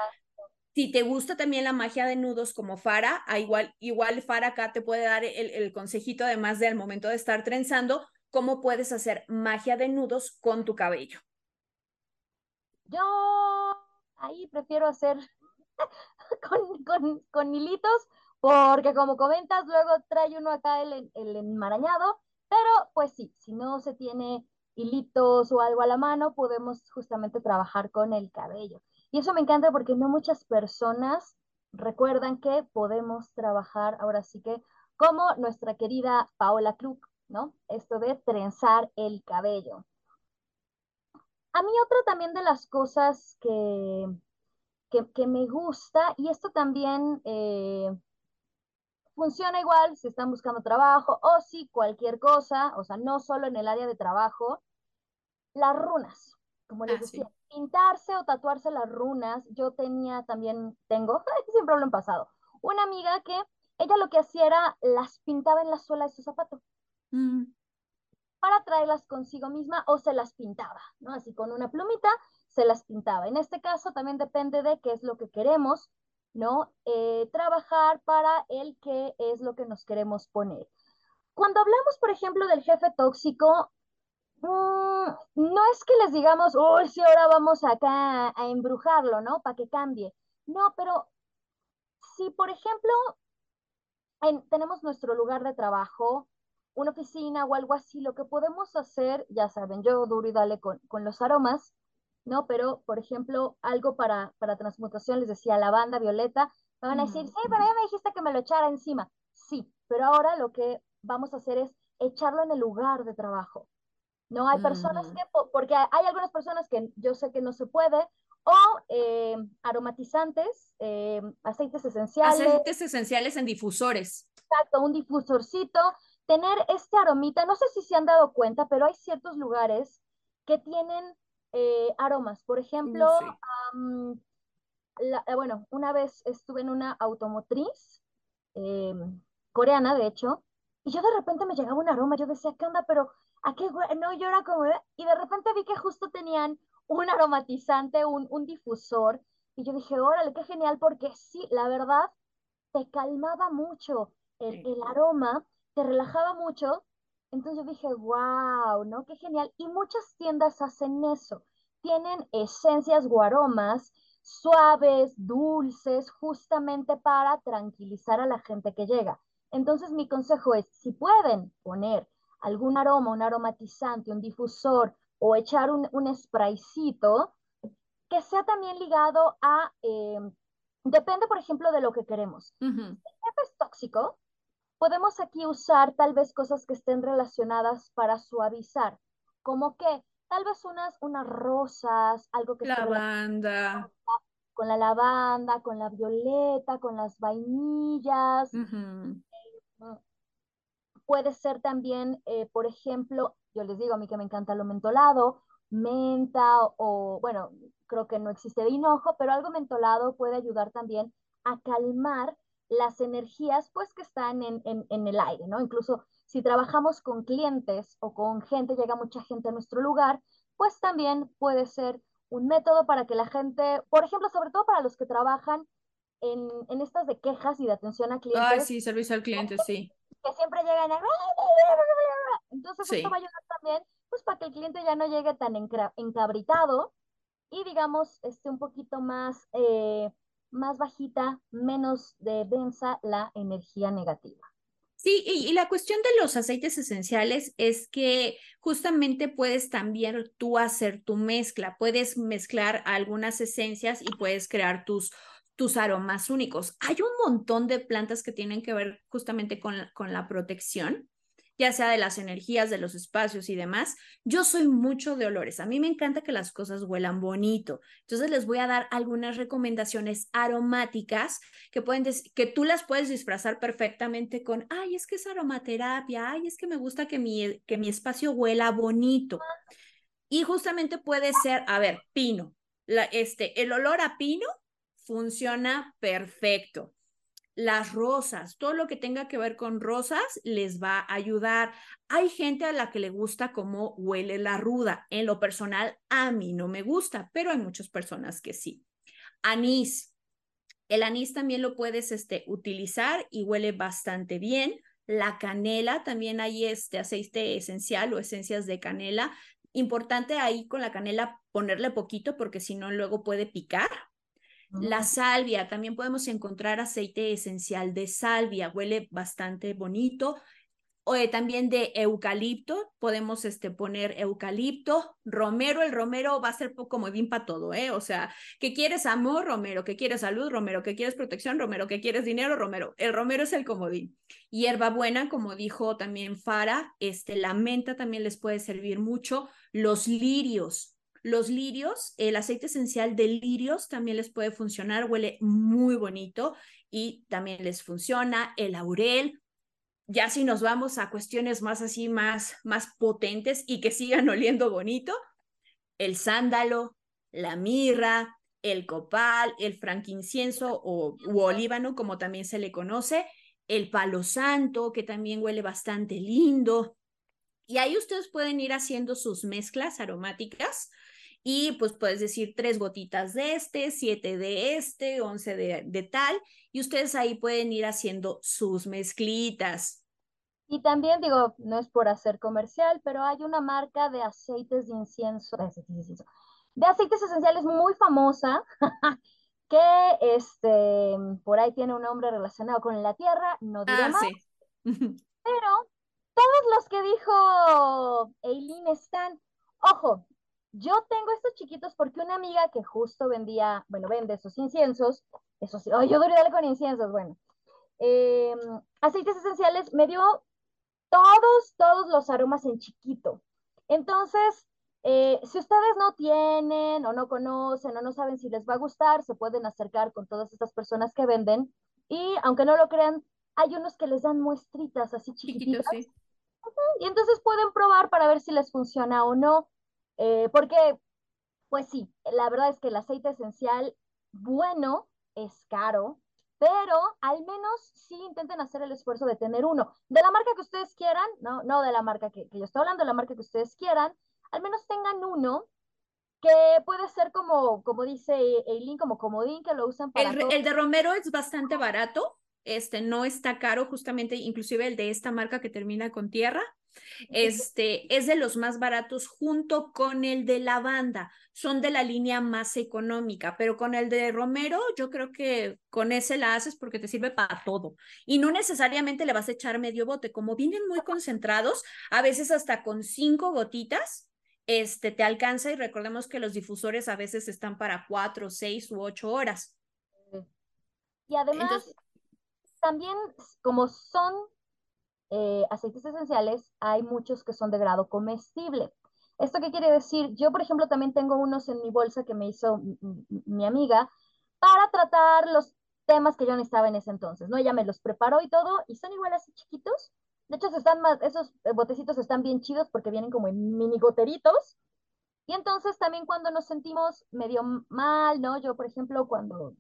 Si te gusta también la magia de nudos como Fara, a igual, igual Fara acá te puede dar el, consejito, además de al momento de estar trenzando, cómo puedes hacer magia de nudos con tu cabello. Yo ahí prefiero hacer con, hilitos, porque como comentas, luego trae uno acá el, el enmarañado, pero pues sí, si no se tiene hilitos o algo a la mano, podemos justamente trabajar con el cabello. Y eso me encanta porque no muchas personas recuerdan que podemos trabajar ahora sí que como nuestra querida Paola Krug, ¿no? Esto de trenzar el cabello. A mí otra también de las cosas que, que, me gusta, y esto también eh, funciona igual si están buscando trabajo o si cualquier cosa, o sea, no solo en el área de trabajo, las runas, como les ah, decía, pintarse o tatuarse las runas, yo tenía también, tengo, siempre lo han pasado, una amiga que ella lo que hacía era las pintaba en la suela de su zapato. Mm. para traerlas consigo misma o se las pintaba, ¿no? Así con una plumita se las pintaba. En este caso también depende de qué es lo que queremos, ¿no? Eh, trabajar para el qué es lo que nos queremos poner. Cuando hablamos, por ejemplo, del jefe tóxico, mm, no es que les digamos, uy, si ahora vamos acá a embrujarlo, ¿no? Para que cambie. No, pero si, por ejemplo, tenemos nuestro lugar de trabajo, una oficina o algo así, lo que podemos hacer, ya saben, yo duro y dale con, con los aromas, ¿no? Pero, por ejemplo, algo para, para transmutación, les decía lavanda, violeta, me van a decir, sí, pero ya me dijiste que me lo echara encima. Sí, pero ahora lo que vamos a hacer es echarlo en el lugar de trabajo. No hay personas que, porque hay algunas personas que yo sé que no se puede, o eh, aromatizantes, eh, aceites esenciales. Aceites esenciales en difusores. Exacto, un difusorcito. Tener este aromita, no sé si se han dado cuenta, pero hay ciertos lugares que tienen eh, aromas. Por ejemplo, eh, bueno, una vez estuve en una automotriz em, coreana, de hecho, y yo de repente me llegaba un aroma, yo decía, ¿qué onda? Pero, ¿a qué No, yo era como, y de repente vi que justo tenían un aromatizante, un, un difusor, y yo dije, órale, qué genial, porque sí, la verdad, te calmaba mucho el, el aroma, te relajaba mucho, entonces yo dije, wow, ¿no? Qué genial. Y muchas tiendas hacen eso. Tienen esencias o aromas suaves, dulces, justamente para tranquilizar a la gente que llega. Entonces mi consejo es, si pueden poner algún aroma, un aromatizante, un difusor o echar un, un spraycito, que sea también ligado a, eh, depende por ejemplo de lo que queremos. Si es tóxico, podemos aquí usar tal vez cosas que estén relacionadas para suavizar, como que tal vez unas, unas rosas, algo que lavanda. Con la lavanda, con la violeta, con las vainillas. Puede ser también, eh, por ejemplo, yo les digo a mí que me encanta lo mentolado, menta o, bueno, creo que no existe de hinojo, pero algo mentolado puede ayudar también a calmar las energías pues que están en, en, el aire, ¿no? Incluso si trabajamos con clientes o con gente, llega mucha gente a nuestro lugar, pues también puede ser un método para que la gente, por ejemplo, sobre todo para los que trabajan en, en estas de quejas y de atención a clientes. Ay, sí, servicio al cliente, sí. Que siempre llegan a... Entonces esto va a ayudar también, pues para que el cliente ya no llegue tan encabritado y digamos, esté un poquito más... Eh, más bajita, menos de densa la energía negativa. Sí, y, la cuestión de los aceites esenciales es que justamente puedes también tú hacer tu mezcla, puedes mezclar algunas esencias y puedes crear tus, tus aromas únicos. Hay un montón de plantas que tienen que ver justamente con, con la protección ya sea de las energías, de los espacios y demás. Yo soy mucho de olores. A mí me encanta que las cosas huelan bonito. Entonces les voy a dar algunas recomendaciones aromáticas que pueden que tú las puedes disfrazar perfectamente con, ay, es que es aromaterapia, ay, es que me gusta que mi, que mi espacio huela bonito. Y justamente puede ser, a ver, pino. La, este, el olor a pino funciona perfecto. las rosas, todo lo que tenga que ver con rosas les va a ayudar. Hay gente a la que le gusta cómo huele la ruda. En lo personal, a mí no me gusta, pero hay muchas personas que sí. Anís. El anís también lo puedes este, utilizar y huele bastante bien. La canela, también hay este aceite esencial o esencias de canela. Importante ahí con la canela ponerle poquito porque si no luego puede picar. La salvia, también podemos encontrar aceite esencial de salvia, huele bastante bonito. O, también de eucalipto, podemos este, poner eucalipto, romero, el romero va a ser poco comodín para todo, ¿eh? O sea, que quieres amor, romero, que quieres salud, romero, que quieres protección, romero, que quieres dinero, romero. El romero es el comodín. Hierbabuena, como dijo también Fara, este, la menta también les puede servir mucho. Los lirios, los lirios, el aceite esencial de lirios también les puede funcionar, huele muy bonito y también les funciona. El laurel, ya si nos vamos a cuestiones más así, más, más potentes y que sigan oliendo bonito, el sándalo, la mirra, el copal, el franquincienso o u olíbano, como también se le conoce, el palo santo, que también huele bastante lindo. Y ahí ustedes pueden ir haciendo sus mezclas aromáticas y pues puedes decir tres gotitas de este, siete de este, once de, de tal, y ustedes ahí pueden ir haciendo sus mezclitas. Y también digo, no es por hacer comercial, pero hay una marca de aceites de incienso, de aceites esenciales muy famosa, que este, por ahí tiene un nombre relacionado con la tierra, no diré ah, más. Pero todos los que dijo Eileen están, ojo, yo tengo estos chiquitos porque una amiga que justo vendía, bueno, vende esos inciensos, eso sí, yo debería con inciensos, bueno, em, aceites esenciales, me dio todos, todos los aromas en chiquito. Entonces, eh, si ustedes no tienen o no conocen o no saben si les va a gustar, se pueden acercar con todas estas personas que venden y aunque no lo crean, hay unos que les dan muestritas así chiquititas. sí. Y entonces pueden probar para ver si les funciona o no. Eh, porque, pues sí, la verdad es que el aceite esencial bueno es caro, pero al menos sí intenten hacer el esfuerzo de tener uno. De la marca que ustedes quieran, no, no de la marca que, yo estoy hablando, de la marca que ustedes quieran, al menos tengan uno que puede ser como, como dice Eileen, como comodín, que lo usan para... El, el de Romero es bastante barato, este no está caro, justamente, inclusive el de esta marca que termina con tierra, este es de los más baratos junto con el de lavanda. Son de la línea más económica, pero con el de Romero yo creo que con ese la haces porque te sirve para todo. Y no necesariamente le vas a echar medio bote. Como vienen muy concentrados, a veces hasta con cinco gotitas, este te alcanza y recordemos que los difusores a veces están para cuatro, seis u ocho horas. Y además, también como son eh, aceites esenciales, hay muchos que son de grado comestible. ¿Esto qué quiere decir? Yo, por ejemplo, también tengo unos en mi bolsa que me hizo mi amiga para tratar los temas que yo necesitaba en ese entonces, ¿no? Ella me los preparó y todo, y son igual así chiquitos. De hecho, están más, esos eh, botecitos están bien chidos porque vienen como en mini goteritos. Y entonces también cuando nos sentimos medio mal, ¿no? Yo, por ejemplo, cuando...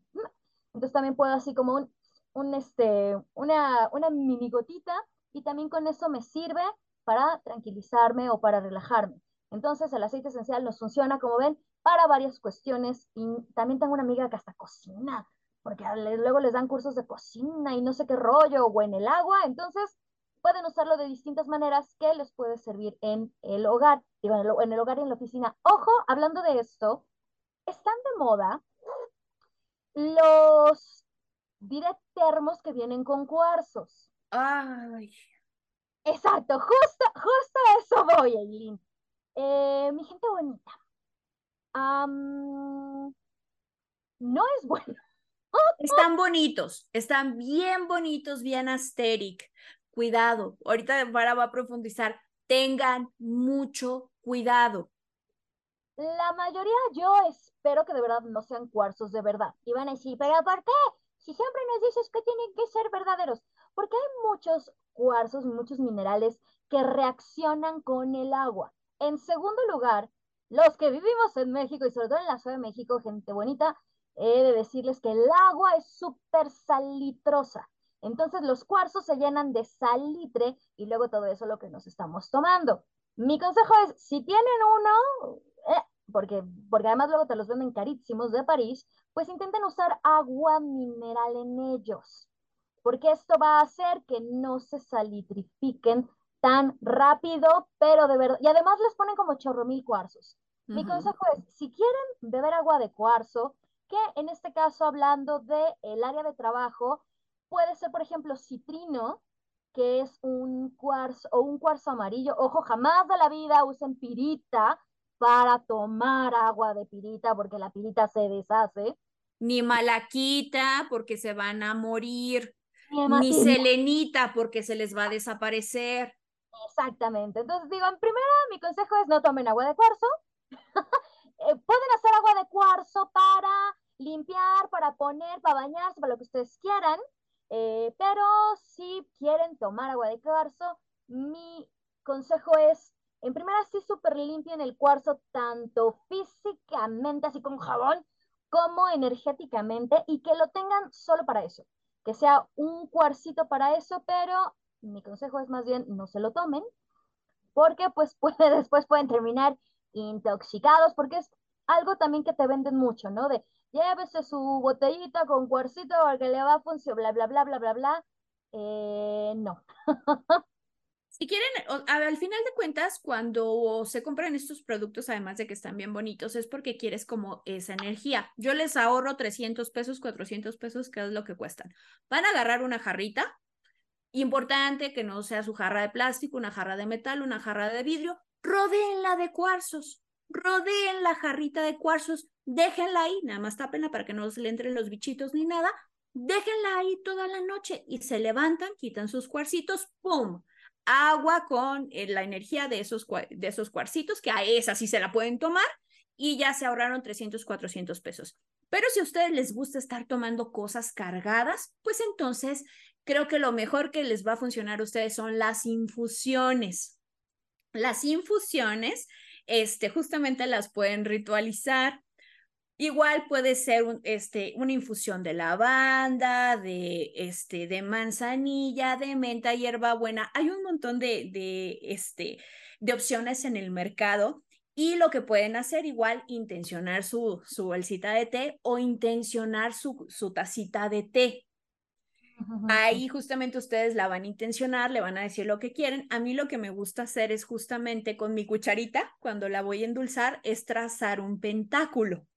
Entonces también puedo así como un, un este, una, una mini gotita y también con eso me sirve para tranquilizarme o para relajarme. Entonces el aceite esencial nos funciona, como ven, para varias cuestiones y también tengo una amiga que hasta cocina, porque luego les dan cursos de cocina y no sé qué rollo o en el agua, entonces pueden usarlo de distintas maneras que les puede servir en el hogar, digo, en el, hogar y en la oficina. Ojo, hablando de esto, están de moda los, diré, termos que vienen con cuarzos. Ay. Exacto, justo, justo a eso voy, Eileen. Eh, mi gente bonita. no es bueno. Están bonitos, están bien bonitos, bien asteric. Cuidado, ahorita para va a profundizar. Tengan mucho cuidado. La mayoría yo espero que de verdad no sean cuarzos de verdad. Y van a decir, pero ¿por qué? Si siempre nos dices que tienen que ser verdaderos. Porque hay muchos cuarzos, muchos minerales que reaccionan con el agua. En segundo lugar, los que vivimos en México y sobre todo en la Ciudad de México, gente bonita, he de decirles que el agua es súper salitrosa. Entonces los cuarzos se llenan de salitre y luego todo eso es lo que nos estamos tomando. Mi consejo es, si tienen uno, eh, porque, porque además luego te los venden carísimos de París, pues intenten usar agua mineral en ellos, porque esto va a hacer que no se salitrifiquen tan rápido, pero de verdad, y además les ponen como chorro mil cuarzos. Mi consejo es, si quieren beber agua de cuarzo, que en este caso hablando del el área de trabajo, puede ser, por ejemplo, citrino, que es un cuarzo o un cuarzo amarillo. Ojo, jamás de la vida usen pirita para tomar agua de pirita porque la pirita se deshace. Ni malaquita porque se van a morir. Ni, selenita porque se les va a desaparecer. Exactamente. Entonces digo, en primera, mi consejo es no tomen agua de cuarzo. Eh, pueden hacer agua de cuarzo para limpiar, para poner, para bañarse, para lo que ustedes quieran. Eh, pero si quieren tomar agua de cuarzo, mi consejo es, en primera, sí súper limpien el cuarzo, tanto físicamente, así como jabón, como energéticamente, y que lo tengan solo para eso. Que sea un cuarcito para eso, pero mi consejo es más bien no se lo tomen, porque pues puede, después pueden terminar intoxicados, porque es algo también que te venden mucho, ¿no? De llévese su botellita con cuarcito que le va a funcionar, bla, bla, bla, bla, bla, bla. Eh, no. Si quieren, al final de cuentas, cuando se compran estos productos, además de que están bien bonitos, es porque quieres como esa energía. Yo les ahorro 300 pesos, 400 pesos, que es lo que cuestan. Van a agarrar una jarrita, importante que no sea su jarra de plástico, una jarra de metal, una jarra de vidrio, rodeenla de cuarzos, rodeen la jarrita de cuarzos, déjenla ahí, nada más tápenla para que no se le entren los bichitos ni nada, déjenla ahí toda la noche y se levantan, quitan sus cuarcitos, ¡pum! Agua con eh, la energía de esos, de esos cuarcitos, que a esa sí se la pueden tomar y ya se ahorraron 300, 400 pesos. Pero si a ustedes les gusta estar tomando cosas cargadas, pues entonces creo que lo mejor que les va a funcionar a ustedes son las infusiones. Las infusiones, este, justamente las pueden ritualizar. Igual puede ser este, una infusión de lavanda, de, este, de manzanilla, de menta, hierbabuena. Hay un montón de, de, este, de opciones en el mercado. Y lo que pueden hacer igual, intencionar su, su bolsita de té o intencionar su, su tacita de té. Ahí justamente ustedes la van a intencionar, le van a decir lo que quieren. A mí lo que me gusta hacer es justamente con mi cucharita, cuando la voy a endulzar, es trazar un pentáculo.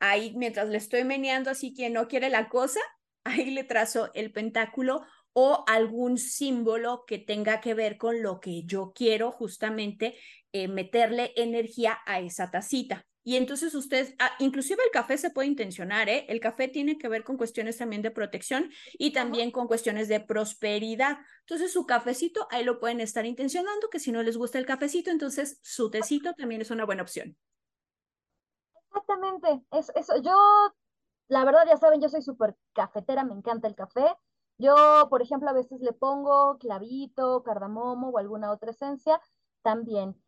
Ahí mientras le estoy meneando así quien no quiere la cosa, ahí le trazo el pentáculo o algún símbolo que tenga que ver con lo que yo quiero justamente eh, meterle energía a esa tacita. Y entonces ustedes, ah, inclusive el café se puede intencionar, ¿eh? El café tiene que ver con cuestiones también de protección y también con cuestiones de prosperidad. Entonces su cafecito, ahí lo pueden estar intencionando, que si no les gusta el cafecito, entonces su tecito también es una buena opción. Exactamente, es, eso. Yo, la verdad, ya saben, yo soy súper cafetera, me encanta el café. Yo, por ejemplo, a veces le pongo clavito, cardamomo o alguna otra esencia también.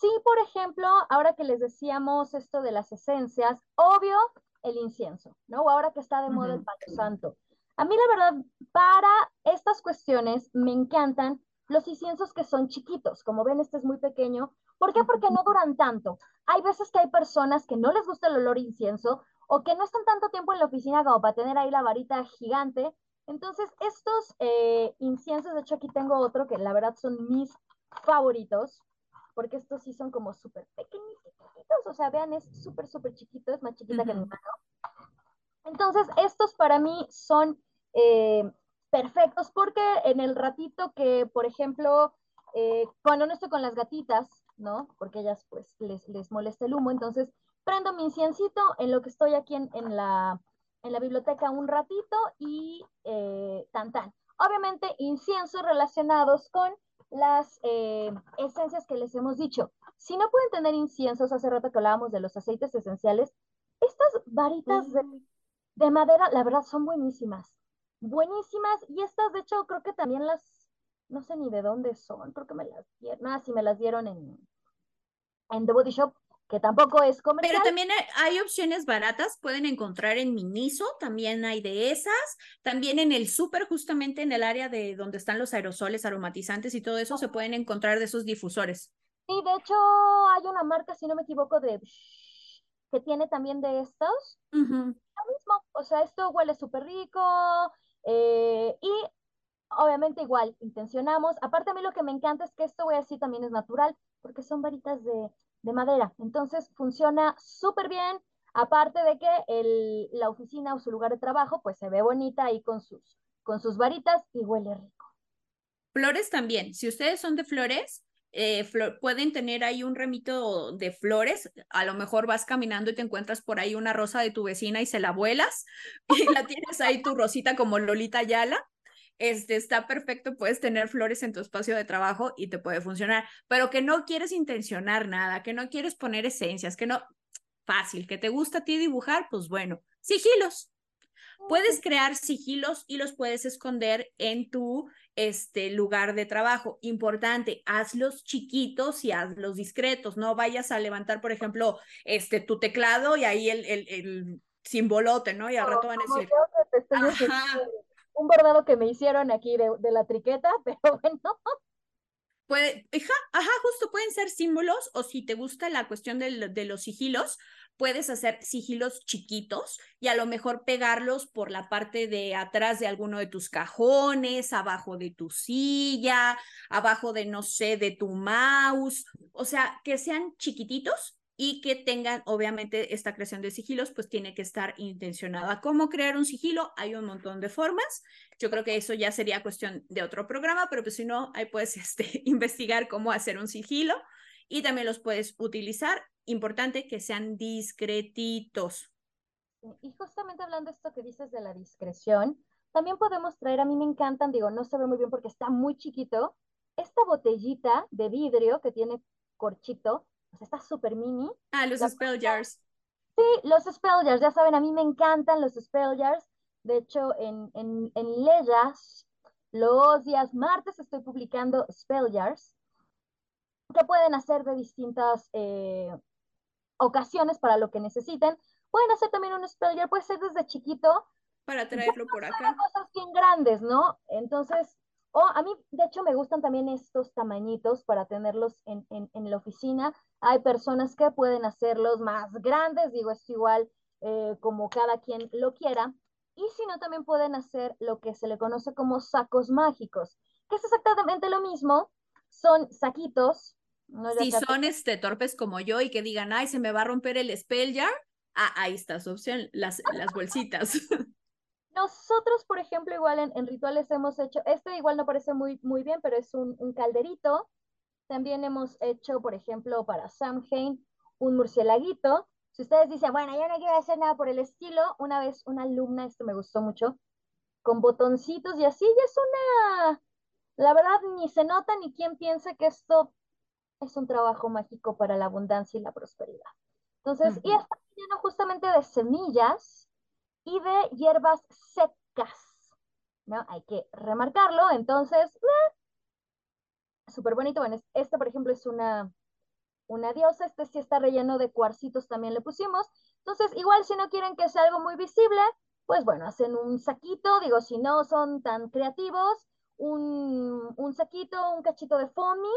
Sí, por ejemplo, ahora que les decíamos esto de las esencias, obvio, el incienso, ¿no? Ahora que está de moda el palo santo. A mí, la verdad, para estas cuestiones me encantan los inciensos que son chiquitos. Como ven, este es muy pequeño. ¿Por qué? Porque no duran tanto. Hay veces que hay personas que no les gusta el olor incienso o que no están tanto tiempo en la oficina como para tener ahí la varita gigante. Entonces, estos eh, inciensos, de hecho aquí tengo otro que la verdad son mis favoritos porque estos sí son como súper pequeñitos, o sea, vean, es súper, súper chiquito, es más chiquita que mi mano. Entonces, estos para mí son eh, perfectos porque en el ratito que, por ejemplo, eh, cuando no estoy con las gatitas, ¿no? Porque ellas pues les, les molesta el humo, entonces prendo mi inciencito en lo que estoy aquí en, en, la, en la biblioteca un ratito y eh, tan tan. Obviamente inciensos relacionados con las eh, esencias que les hemos dicho. Si no pueden tener inciensos, hace rato que hablábamos de los aceites esenciales, estas varitas de, de, madera, la verdad, son buenísimas. Buenísimas. Y estas, de hecho, creo que también las, no sé ni de dónde son, creo que me las dieron, ah, sí, me las dieron en, en The Body Shop. que tampoco es comercial. Pero también hay opciones baratas, pueden encontrar en Miniso, también hay de esas, también en el súper, justamente en el área de donde están los aerosoles aromatizantes y todo eso, se pueden encontrar de esos difusores. Sí, de hecho hay una marca, si no me equivoco, de que tiene también de estos. Lo mismo, o sea, esto huele súper rico eh, y obviamente igual intencionamos. Aparte a mí lo que me encanta es que esto voy a decir también es natural, porque son varitas de, de madera. Entonces funciona súper bien. Aparte de que el, la oficina o su lugar de trabajo pues se ve bonita ahí con sus, con sus varitas y huele rico. Flores también. Si ustedes son de flores, eh, pueden tener ahí un remito de flores. A lo mejor vas caminando y te encuentras por ahí una rosa de tu vecina y se la vuelas y la tienes ahí tu rosita como Lolita Yala este, está perfecto, puedes tener flores en tu espacio de trabajo y te puede funcionar, pero que no quieres intencionar nada, que no quieres poner esencias, que no, fácil, que te gusta a ti dibujar, pues bueno, sigilos. Puedes crear sigilos y los puedes esconder en tu este, lugar de trabajo. Importante, hazlos chiquitos y hazlos discretos. No vayas a levantar, por ejemplo, este, tu teclado y ahí el, el, el simbolote, ¿no? Y al rato van a decir un bordado que me hicieron aquí de, de la triqueta, pero bueno. Puede, ajá, justo pueden ser símbolos o si te gusta la cuestión de, de, los sigilos, puedes hacer sigilos chiquitos y a lo mejor pegarlos por la parte de atrás de alguno de tus cajones, abajo de tu silla, abajo de, no sé, de tu mouse, o sea, que sean chiquititos y que tengan, obviamente, esta creación de sigilos, pues tiene que estar intencionada. ¿Cómo crear un sigilo? Hay un montón de formas. Yo creo que eso ya sería cuestión de otro programa, pero pues si no, ahí puedes este, investigar cómo hacer un sigilo y también los puedes utilizar. Importante que sean discretitos. Y justamente hablando de esto que dices de la discreción, también podemos traer, a mí me encantan, digo, no se ve muy bien porque está muy chiquito, esta botellita de vidrio que tiene corchito, está súper mini. Ah, los spell jars. Sí, los spell jars, ya saben, a mí me encantan los spell jars. De hecho, en, en, en Leyas, los días martes estoy publicando spell jars que pueden hacer de distintas eh, ocasiones para lo que necesiten. Pueden hacer también un spell jar, puede ser desde chiquito. Para traerlo por acá. Cosas bien grandes, ¿no? Entonces, o a mí, de hecho, me gustan también estos tamañitos para tenerlos en, en, en, la oficina. Hay personas que pueden hacerlos más grandes, digo, es igual eh, como cada quien lo quiera. Y si no, también pueden hacer lo que se le conoce como sacos mágicos, que es exactamente lo mismo. Son saquitos. ¿no? Si son este, torpes como yo y que digan, ay, se me va a romper el spell jar, ah, ahí está su opción, las, las bolsitas. Nosotros, por ejemplo, igual en, en, rituales hemos hecho, este igual no parece muy, muy bien, pero es un, un calderito. También hemos hecho, por ejemplo, para Samhain, un murcielaguito. Si ustedes dicen, bueno, yo no quiero hacer nada por el estilo, una vez una alumna, esto me gustó mucho, con botoncitos y así, ya es una, la verdad, ni se nota ni quien piense que esto es un trabajo mágico para la abundancia y la prosperidad. Entonces, uh -huh. y está lleno justamente de semillas, y de hierbas secas, ¿no? Hay que remarcarlo, entonces, eh, súper bonito. Bueno, este, por ejemplo, es una, una diosa, este sí está relleno de cuarcitos, también le pusimos. Entonces, igual si no quieren que sea algo muy visible, pues bueno, hacen un saquito, digo, si no son tan creativos, un, un saquito, un cachito de foamy,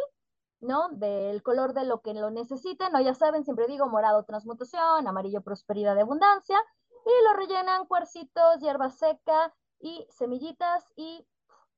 ¿no? Del color de lo que lo necesiten, ¿no? Ya saben, siempre digo morado transmutación, amarillo prosperidad de abundancia, y lo rellenan cuarcitos, hierba seca y semillitas y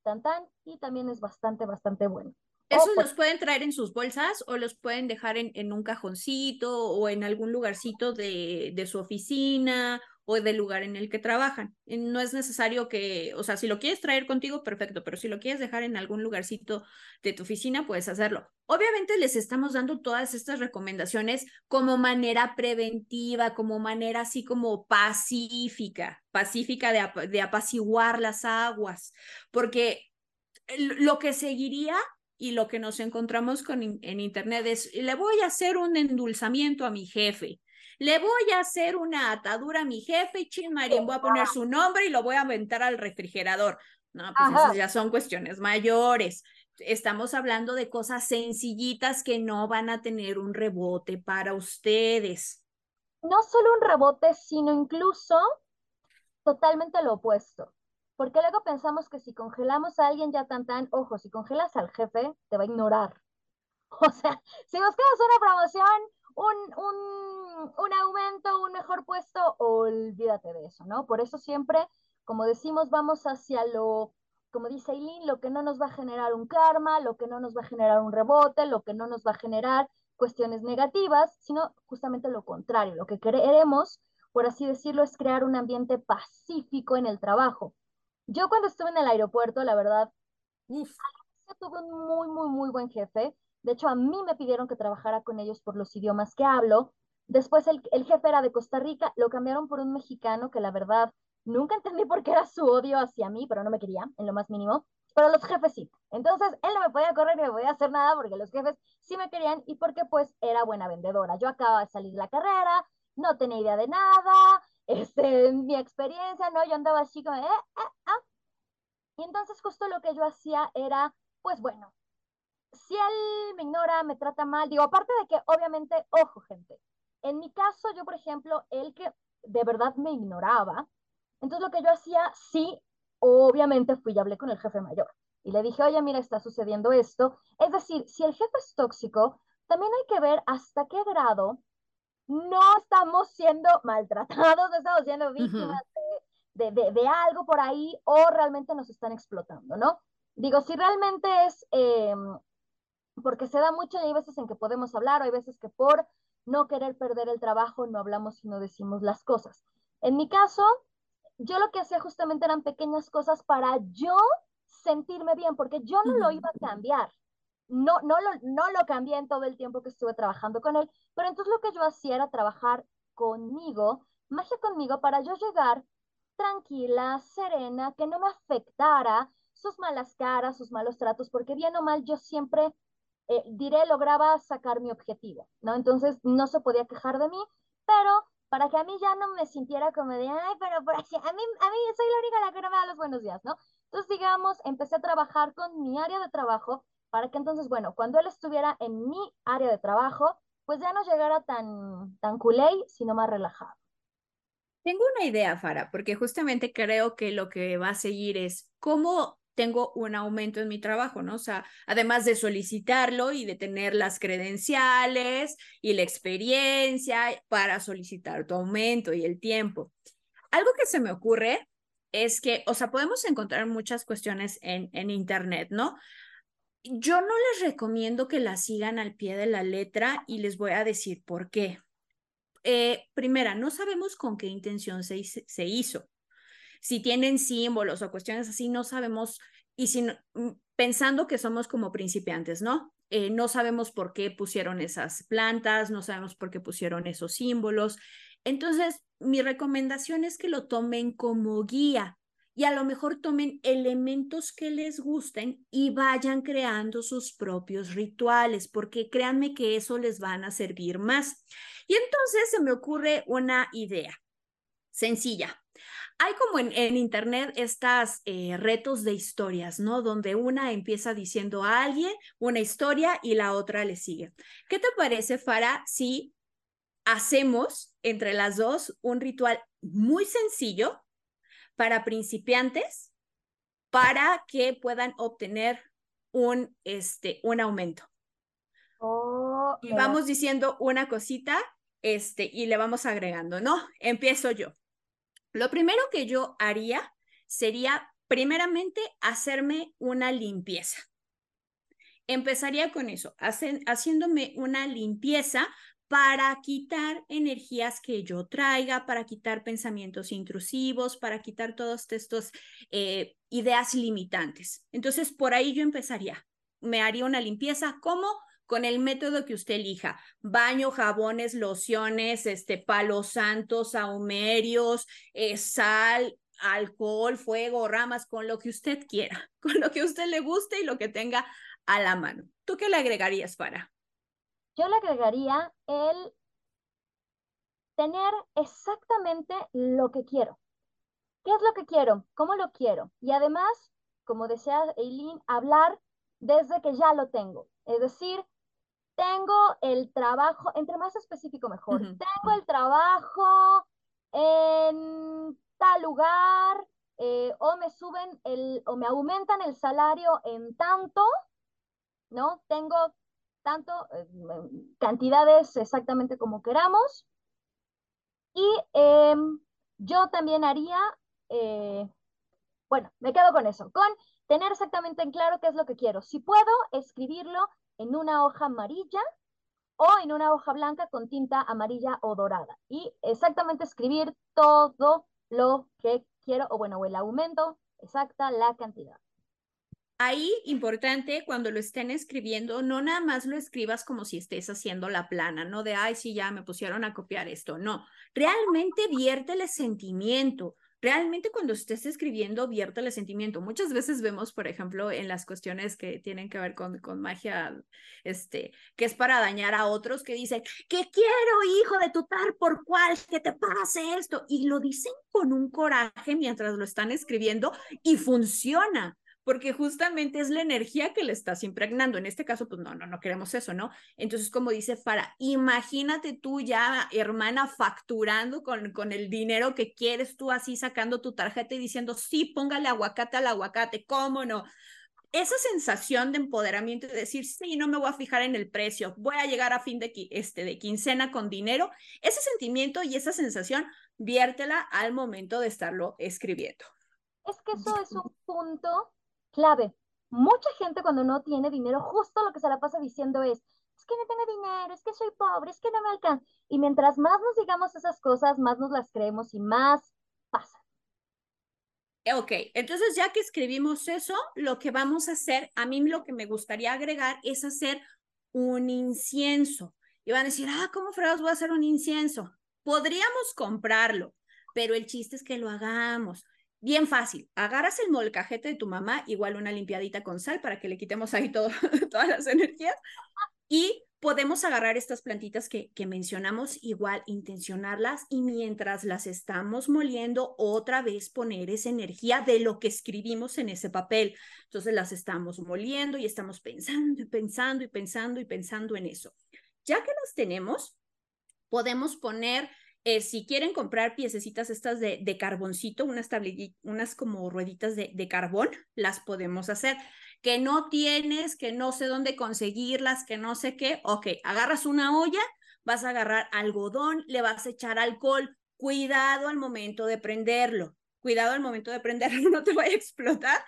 tan tan y también es bastante, bastante bueno. ¿Esos oh, pues, los pueden traer en sus bolsas o los pueden dejar en, en un cajoncito o en algún lugarcito de, de, su oficina o del lugar en el que trabajan? No es necesario que, o sea, si lo quieres traer contigo, perfecto, pero si lo quieres dejar en algún lugarcito de tu oficina, puedes hacerlo. Obviamente les estamos dando todas estas recomendaciones como manera preventiva, como manera así como pacífica, pacífica de, de apaciguar las aguas, porque lo que seguiría y lo que nos encontramos con en internet es, le voy a hacer un endulzamiento a mi jefe, le voy a hacher una atadura a mi jefe y chin Marín, voy a poner su nombre y lo voy a aventar al refrigerador. No, pues esas ya son cuestiones mayores. estamos hablando de cosas sencillitas que no van a tener un rebote para ustedes. No solo un rebote, sino incluso totalmente lo opuesto. Porque luego pensamos que si congelamos a alguien ya tan tan, ojo, si congelas al jefe, te va a ignorar. O sea, si buscamos una promoción, un, un, un aumento, un mejor puesto, olvídate de eso, ¿no? Por eso siempre, como decimos, vamos hacia lo como dice Eileen, lo que no nos va a generar un karma, lo que no nos va a generar un rebote, lo que no nos va a generar cuestiones negativas, sino justamente lo contrario. Lo que queremos, por así decirlo, es crear un ambiente pacífico en el trabajo. Yo cuando estuve en el aeropuerto, la verdad, tuve un muy, muy, muy buen jefe. De hecho, a mí me pidieron que trabajara con ellos por los idiomas que hablo. Después el, jefe era de Costa Rica, lo cambiaron por un mexicano que la verdad Nunca entendí por qué era su odio hacia mí, pero no me quería, en lo más mínimo. Pero los jefes sí. Entonces, él no me podía correr ni me podía hacer nada porque los jefes sí me querían y porque pues era buena vendedora. Yo acababa de salir la carrera, no tenía idea de nada, este, mi experiencia, ¿no? Yo andaba así como, eh, eh, ah. Y entonces justo lo que yo hacía era, pues bueno, si él me ignora, me trata mal, digo, aparte de que obviamente, ojo gente, en mi caso yo, por ejemplo, él que de verdad me ignoraba, entonces lo que yo hacía, sí, obviamente fui y hablé con el jefe mayor y le dije, oye, mira, está sucediendo esto. Es decir, si el jefe es tóxico, también hay que ver hasta qué grado no estamos siendo maltratados, no estamos siendo víctimas de, de, de, algo por ahí o realmente nos están explotando, ¿no? Digo, si realmente es em, porque se da mucho y hay veces en que podemos hablar o hay veces que por no querer perder el trabajo no hablamos y no decimos las cosas. En mi caso, yo lo que hacía justamente eran pequeñas cosas para yo sentirme bien, porque yo no lo iba a cambiar. No, no, lo, no lo cambié en todo el tiempo que estuve trabajando con él, pero entonces lo que yo hacía era trabajar conmigo, magia conmigo, para yo llegar tranquila, serena, que no me afectara sus malas caras, sus malos tratos, porque bien o mal yo siempre, eh, diré, lograba sacar mi objetivo, ¿no? Entonces no se podía quejar de mí, pero para que a mí ya no me sintiera como de, ay, pero por así, a mí, a mí soy la única la que no me da los buenos días, ¿no? Entonces, digamos, empecé a trabajar con mi área de trabajo para que entonces, bueno, cuando él estuviera en mi área de trabajo, pues ya no llegara tan, tan culé, sino más relajado. Tengo una idea, Fara, porque justamente creo que lo que va a seguir es cómo tengo un aumento en mi trabajo, ¿no? O sea, además de solicitarlo y de tener las credenciales y la experiencia para solicitar tu aumento y el tiempo. Algo que se me ocurre es que, o sea, podemos encontrar muchas cuestiones en, en Internet, ¿no? Yo no les recomiendo que la sigan al pie de la letra y les voy a decir por qué. Eh, primera, no sabemos con qué intención se, se hizo si tienen símbolos o cuestiones así, no sabemos, y si mm, pensando que somos como principiantes, ¿no? Eh, no sabemos por qué pusieron esas plantas, no sabemos por qué pusieron esos símbolos. Entonces, mi recomendación es que lo tomen como guía y a lo mejor tomen elementos que les gusten y vayan creando sus propios rituales, porque créanme que eso les van a servir más. Y entonces se me ocurre una idea sencilla. Hay como en, internet estas eh, retos de historias, ¿no? Donde una empieza diciendo a alguien una historia y la otra le sigue. ¿Qué te parece, Fara, si hacemos entre las dos un ritual muy sencillo para principiantes para que puedan obtener un, este, un aumento? Oh, y vamos diciendo una cosita este, y le vamos agregando, ¿no? Empiezo yo. Lo primero que yo haría sería, primeramente, hacerme una limpieza. Empezaría con eso, haciéndome una limpieza para quitar energías que yo traiga, para quitar pensamientos intrusivos, para quitar todas estas eh, ideas limitantes. Entonces, por ahí yo empezaría. Me haría una limpieza. ¿Cómo? Con el método que usted elija, baño, jabones, lociones, este, palos santos, saumerios, eh, sal, alcohol, fuego, ramas, con lo que usted quiera, con lo que usted le guste y lo que tenga a la mano. ¿Tú qué le agregarías para? Yo le agregaría el tener exactamente lo que quiero. ¿Qué es lo que quiero? ¿Cómo lo quiero? Y además, como decía Eileen, hablar desde que ya lo tengo. Es decir, tengo el trabajo, entre más específico mejor, tengo el trabajo en tal lugar, eh, o me suben el, o me aumentan el salario en tanto, ¿no? Tengo tanto, eh, cantidades exactamente como queramos. Y em, yo también haría, eh, bueno, me quedo con eso, con tener exactamente en claro qué es lo que quiero. Si puedo, escribirlo en una hoja amarilla o en una hoja blanca con tinta amarilla o dorada. Y exactamente escribir todo lo que quiero, o bueno, el aumento, exacta, la cantidad. Ahí, importante, cuando lo estén escribiendo, no nada más lo escribas como si estés haciendo la plana, no de, ay, sí, ya me pusieron a copiar esto, no. Realmente viértele sentimiento. Realmente cuando estés escribiendo, viértele sentimiento. Muchas veces vemos, por ejemplo, en las cuestiones que tienen que ver con, con magia, este, que es para dañar a otros, que dicen, que quiero, hijo de tu tal por cual, que te pase esto. Y lo dicen con un coraje mientras lo están escribiendo y funciona porque justamente es la energía que le estás impregnando. En este caso, pues no, no, no queremos eso, ¿no? Entonces, como dice Fara, imagínate tú ya, hermana, facturando con, con el dinero que quieres tú así sacando tu tarjeta y diciendo, sí, póngale aguacate al aguacate, ¿cómo no? Esa sensación de empoderamiento de decir, sí, no me voy a fijar en el precio, voy a llegar a fin de, este, de quincena con dinero, ese sentimiento y esa sensación, viértela al momento de estarlo escribiendo. Es que eso es un punto clave. Mucha gente cuando no tiene dinero, justo lo que se la pasa diciendo es, es que no tengo dinero, es que soy pobre, es que no me alcanza. Y mientras más nos digamos esas cosas, más nos las creemos y más pasa. Ok, entonces ya que escribimos eso, lo que vamos a hacer, a mí lo que me gustaría agregar es hacer un incienso. Y van a decir, ah, ¿cómo fregados voy a hacer un incienso? Podríamos comprarlo, pero el chiste es que lo hagamos. Bien fácil, agarras el molcajete de tu mamá, igual una limpiadita con sal para que le quitemos ahí todo, todas las energías y podemos agarrar estas plantitas que, que mencionamos, igual intencionarlas y mientras las estamos moliendo, otra vez poner esa energía de lo que escribimos en ese papel. Entonces las estamos moliendo y estamos pensando y pensando y pensando y pensando en eso. Ya que las tenemos, podemos poner eh, si quieren comprar piececitas estas de, de carboncito, unas, unas como rueditas de, de carbón, las podemos hacer. Que no tienes, que no sé dónde conseguirlas, que no sé qué, ok, agarras una olla, vas a agarrar algodón, le vas a echar alcohol, cuidado al momento de prenderlo, cuidado al momento de prenderlo, no te vaya a explotar.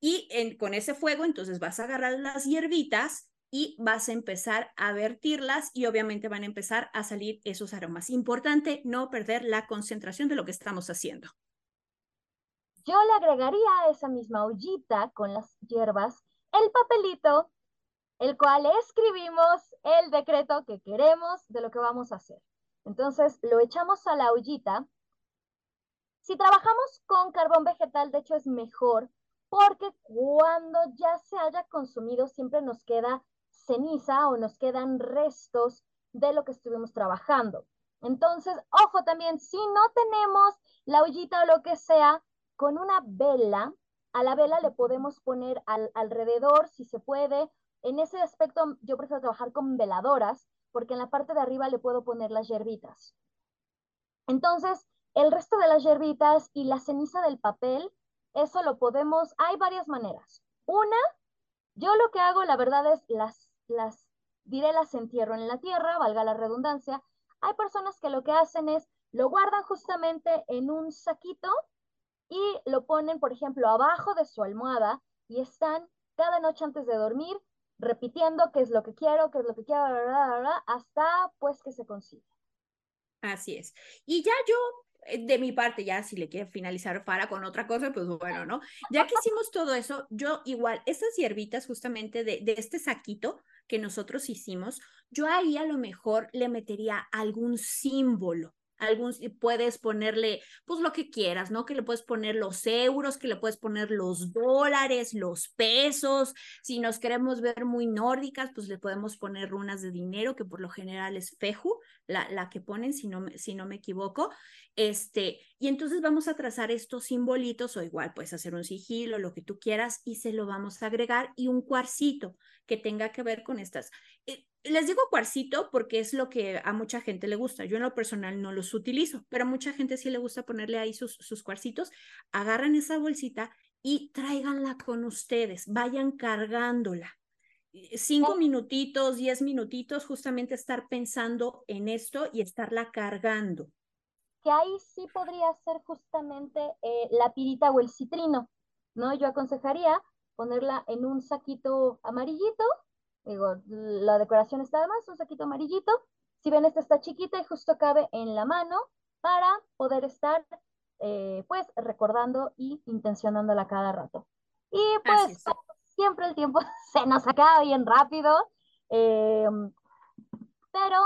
Y con ese fuego, entonces vas a agarrar las hierbitas, y vas a empezar a vertirlas y obviamente van a empezar a salir esos aromas. Importante no perder la concentración de lo que estamos haciendo. Yo le agregaría a esa misma ollita con las hierbas el papelito, el cual escribimos el decreto que queremos de lo que vamos a hacer. Entonces lo echamos a la ollita. Si trabajamos con carbón vegetal, de hecho es mejor porque cuando ya se haya consumido siempre nos queda ceniza o nos quedan restos de lo que estuvimos trabajando. Entonces, ojo también, si no tenemos la ollita o lo que sea, con una vela, a la vela le podemos poner al, alrededor, si se puede. En ese aspecto, yo prefiero trabajar con veladoras, porque en la parte de arriba le puedo poner las hierbitas. Entonces, el resto de las hierbitas y la ceniza del papel, eso lo podemos, hay varias maneras. Una, yo lo que hago, la verdad, es las las, diré, las entierro en la tierra, valga la redundancia. Hay personas que lo que hacen es, lo guardan justamente en un saquito y lo ponen, por ejemplo, abajo de su almohada y están cada noche antes de dormir repitiendo qué es lo que quiero, qué es lo que quiero, hasta pues que se consiga. Así es. Y ya yo de mi parte, ya si le quiere finalizar para con otra cosa, pues bueno, ¿no? Ya que hicimos todo eso, yo igual, esas hierbitas justamente de, de este saquito que nosotros hicimos, yo ahí a lo mejor le metería algún símbolo, algún, puedes ponerle, pues lo que quieras, ¿no? Que le puedes poner los euros, que le puedes poner los dólares, los pesos. Si nos queremos ver muy nórdicas, pues le podemos poner runas de dinero, que por lo general es feju, la, la que ponen, si no, si no me equivoco. Este, y entonces vamos a trazar estos simbolitos o igual puedes hacer un sigilo, lo que tú quieras y se lo vamos a agregar y un cuarcito que tenga que ver con estas. Eh, les digo cuarcito porque es lo que a mucha gente le gusta. Yo en lo personal no los utilizo, pero a mucha gente sí le gusta ponerle ahí sus, sus cuarcitos. Agarran esa bolsita y tráiganla con ustedes, vayan cargándola. Eh, cinco minutitos, diez minutitos, justamente estar pensando en esto y estarla cargando. Que ahí sí podría ser justamente eh, la pirita o el citrino, ¿no? Yo aconsejaría ponerla en un saquito amarillito, digo, la decoración está además, un saquito amarillito. Si ven, esta está chiquita y justo cabe en la mano para poder estar eh, pues recordando y intencionándola cada rato. Y pues siempre el tiempo se nos acaba bien rápido, em, pero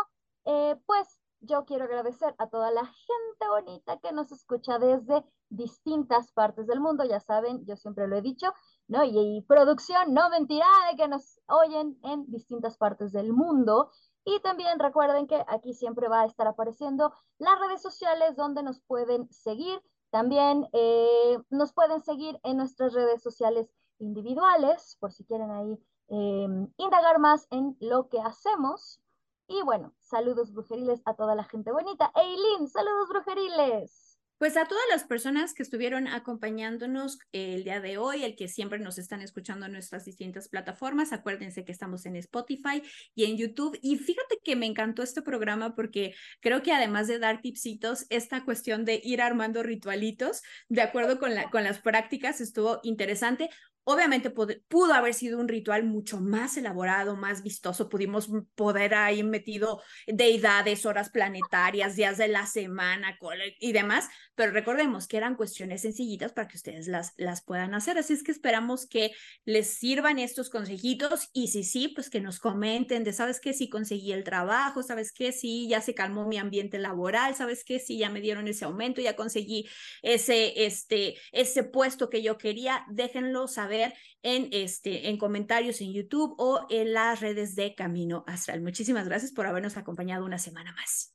eh, pues yo quiero agradecer a toda la gente bonita que nos escucha desde distintas partes del mundo, ya saben, yo siempre lo he dicho, ¿no? Y, producción, no mentira de que nos oyen en distintas partes del mundo. Y también recuerden que aquí siempre va a estar apareciendo las redes sociales donde nos pueden seguir. También eh, nos pueden seguir en nuestras redes sociales individuales, por si quieren ahí em, indagar más en lo que hacemos. Y bueno, saludos brujeriles a toda la gente bonita. Eileen, saludos brujeriles. Pues a todas las personas que estuvieron acompañándonos el día de hoy, el que siempre nos están escuchando en nuestras distintas plataformas, acuérdense que estamos en Spotify y en YouTube. Y fíjate que me encantó este programa porque creo que además de dar tipsitos, esta cuestión de ir armando ritualitos, de acuerdo con, la, con las prácticas, estuvo interesante. Obviamente pudo haber sido un ritual mucho más elaborado, más vistoso. Pudimos poder ahí metido deidades, horas planetarias, días de la semana y demás, pero recordemos que eran cuestiones sencillitas para que ustedes las, las puedan hacer. Así es que esperamos que les sirvan estos consejitos y si sí, pues que nos comenten de, ¿sabes qué? Si conseguí el trabajo, ¿sabes qué? Si ya se calmó mi ambiente laboral, ¿sabes qué? Si ya me dieron ese aumento, ya conseguí ese, este, ese puesto que yo quería, déjenlo saber en, este, en comentarios en YouTube o en las redes de Camino Astral. Muchísimas gracias por habernos acompañado una semana más.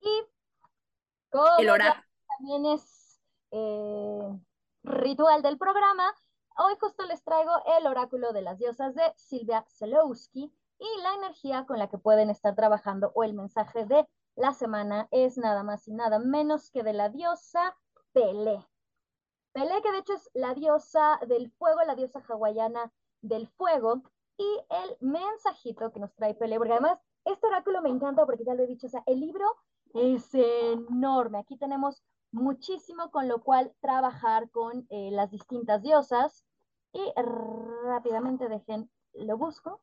Y como el oráculo también es eh, ritual del programa, hoy justo les traigo el oráculo de las diosas de Silvia Zelowski y la energía con la que pueden estar trabajando o el mensaje de la semana es nada más y nada menos que de la diosa Pelé. Pelé, que de hecho es la diosa del fuego, la diosa hawaiana del fuego, y el mensajito que nos trae Pelé, porque además este oráculo me encanta porque ya lo he dicho, o sea, el libro es enorme. Aquí tenemos muchísimo con lo cual trabajar con eh, las distintas diosas. Y rápidamente dejen, lo busco.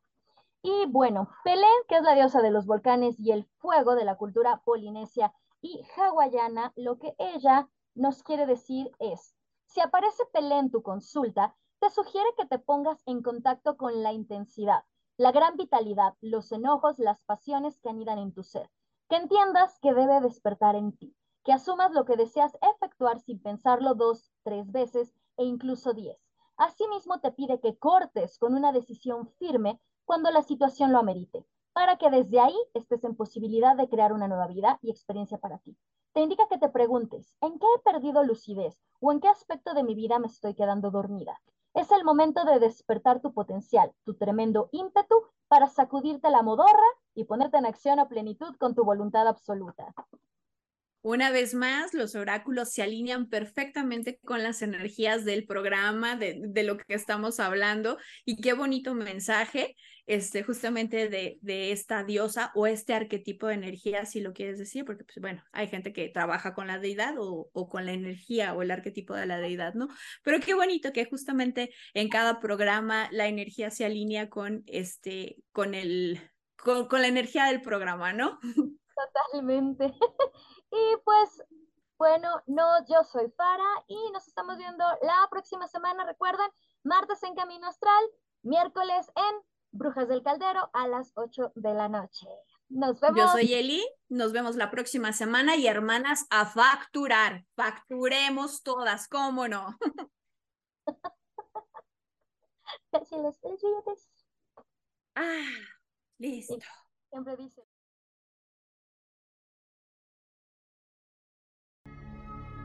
Y bueno, Pelé, que es la diosa de los volcanes y el fuego de la cultura polinesia y hawaiana, lo que ella nos quiere decir es, si aparece Pelé en tu consulta, te sugiere que te pongas en contacto con la intensidad, la gran vitalidad, los enojos, las pasiones que anidan en tu ser. Que entiendas que debe despertar en ti, que asumas lo que deseas efectuar sin pensarlo dos, tres veces e incluso diez. Asimismo, te pide que cortes con una decisión firme cuando la situación lo amerite, para que desde ahí estés en posibilidad de crear una nueva vida y experiencia para ti te indica que te preguntes, ¿en qué he perdido lucidez o en qué aspecto de mi vida me estoy quedando dormida? Es el momento de despertar tu potencial, tu tremendo ímpetu para sacudirte la modorra y ponerte en acción a plenitud con tu voluntad absoluta. Una vez más, los oráculos se alinean perfectamente con las energías del programa, de, de, lo que estamos hablando. Y qué bonito mensaje, este, justamente de, de esta diosa o este arquetipo de energía, si lo quieres decir, porque, pues, bueno, hay gente que trabaja con la deidad o, o con la energía o el arquetipo de la deidad, ¿no? Pero qué bonito que justamente en cada programa la energía se alinea con, este, con, el, con, con la energía del programa, ¿no? Totalmente. Y pues, bueno, no, yo soy Fara y nos estamos viendo la próxima semana. Recuerden, martes en Camino Astral, miércoles en Brujas del Caldero a las 8 de la noche. Nos vemos. Yo soy Eli, nos vemos la próxima semana y hermanas a facturar. Facturemos todas, ¿cómo no? Ah, listo. Siempre dice.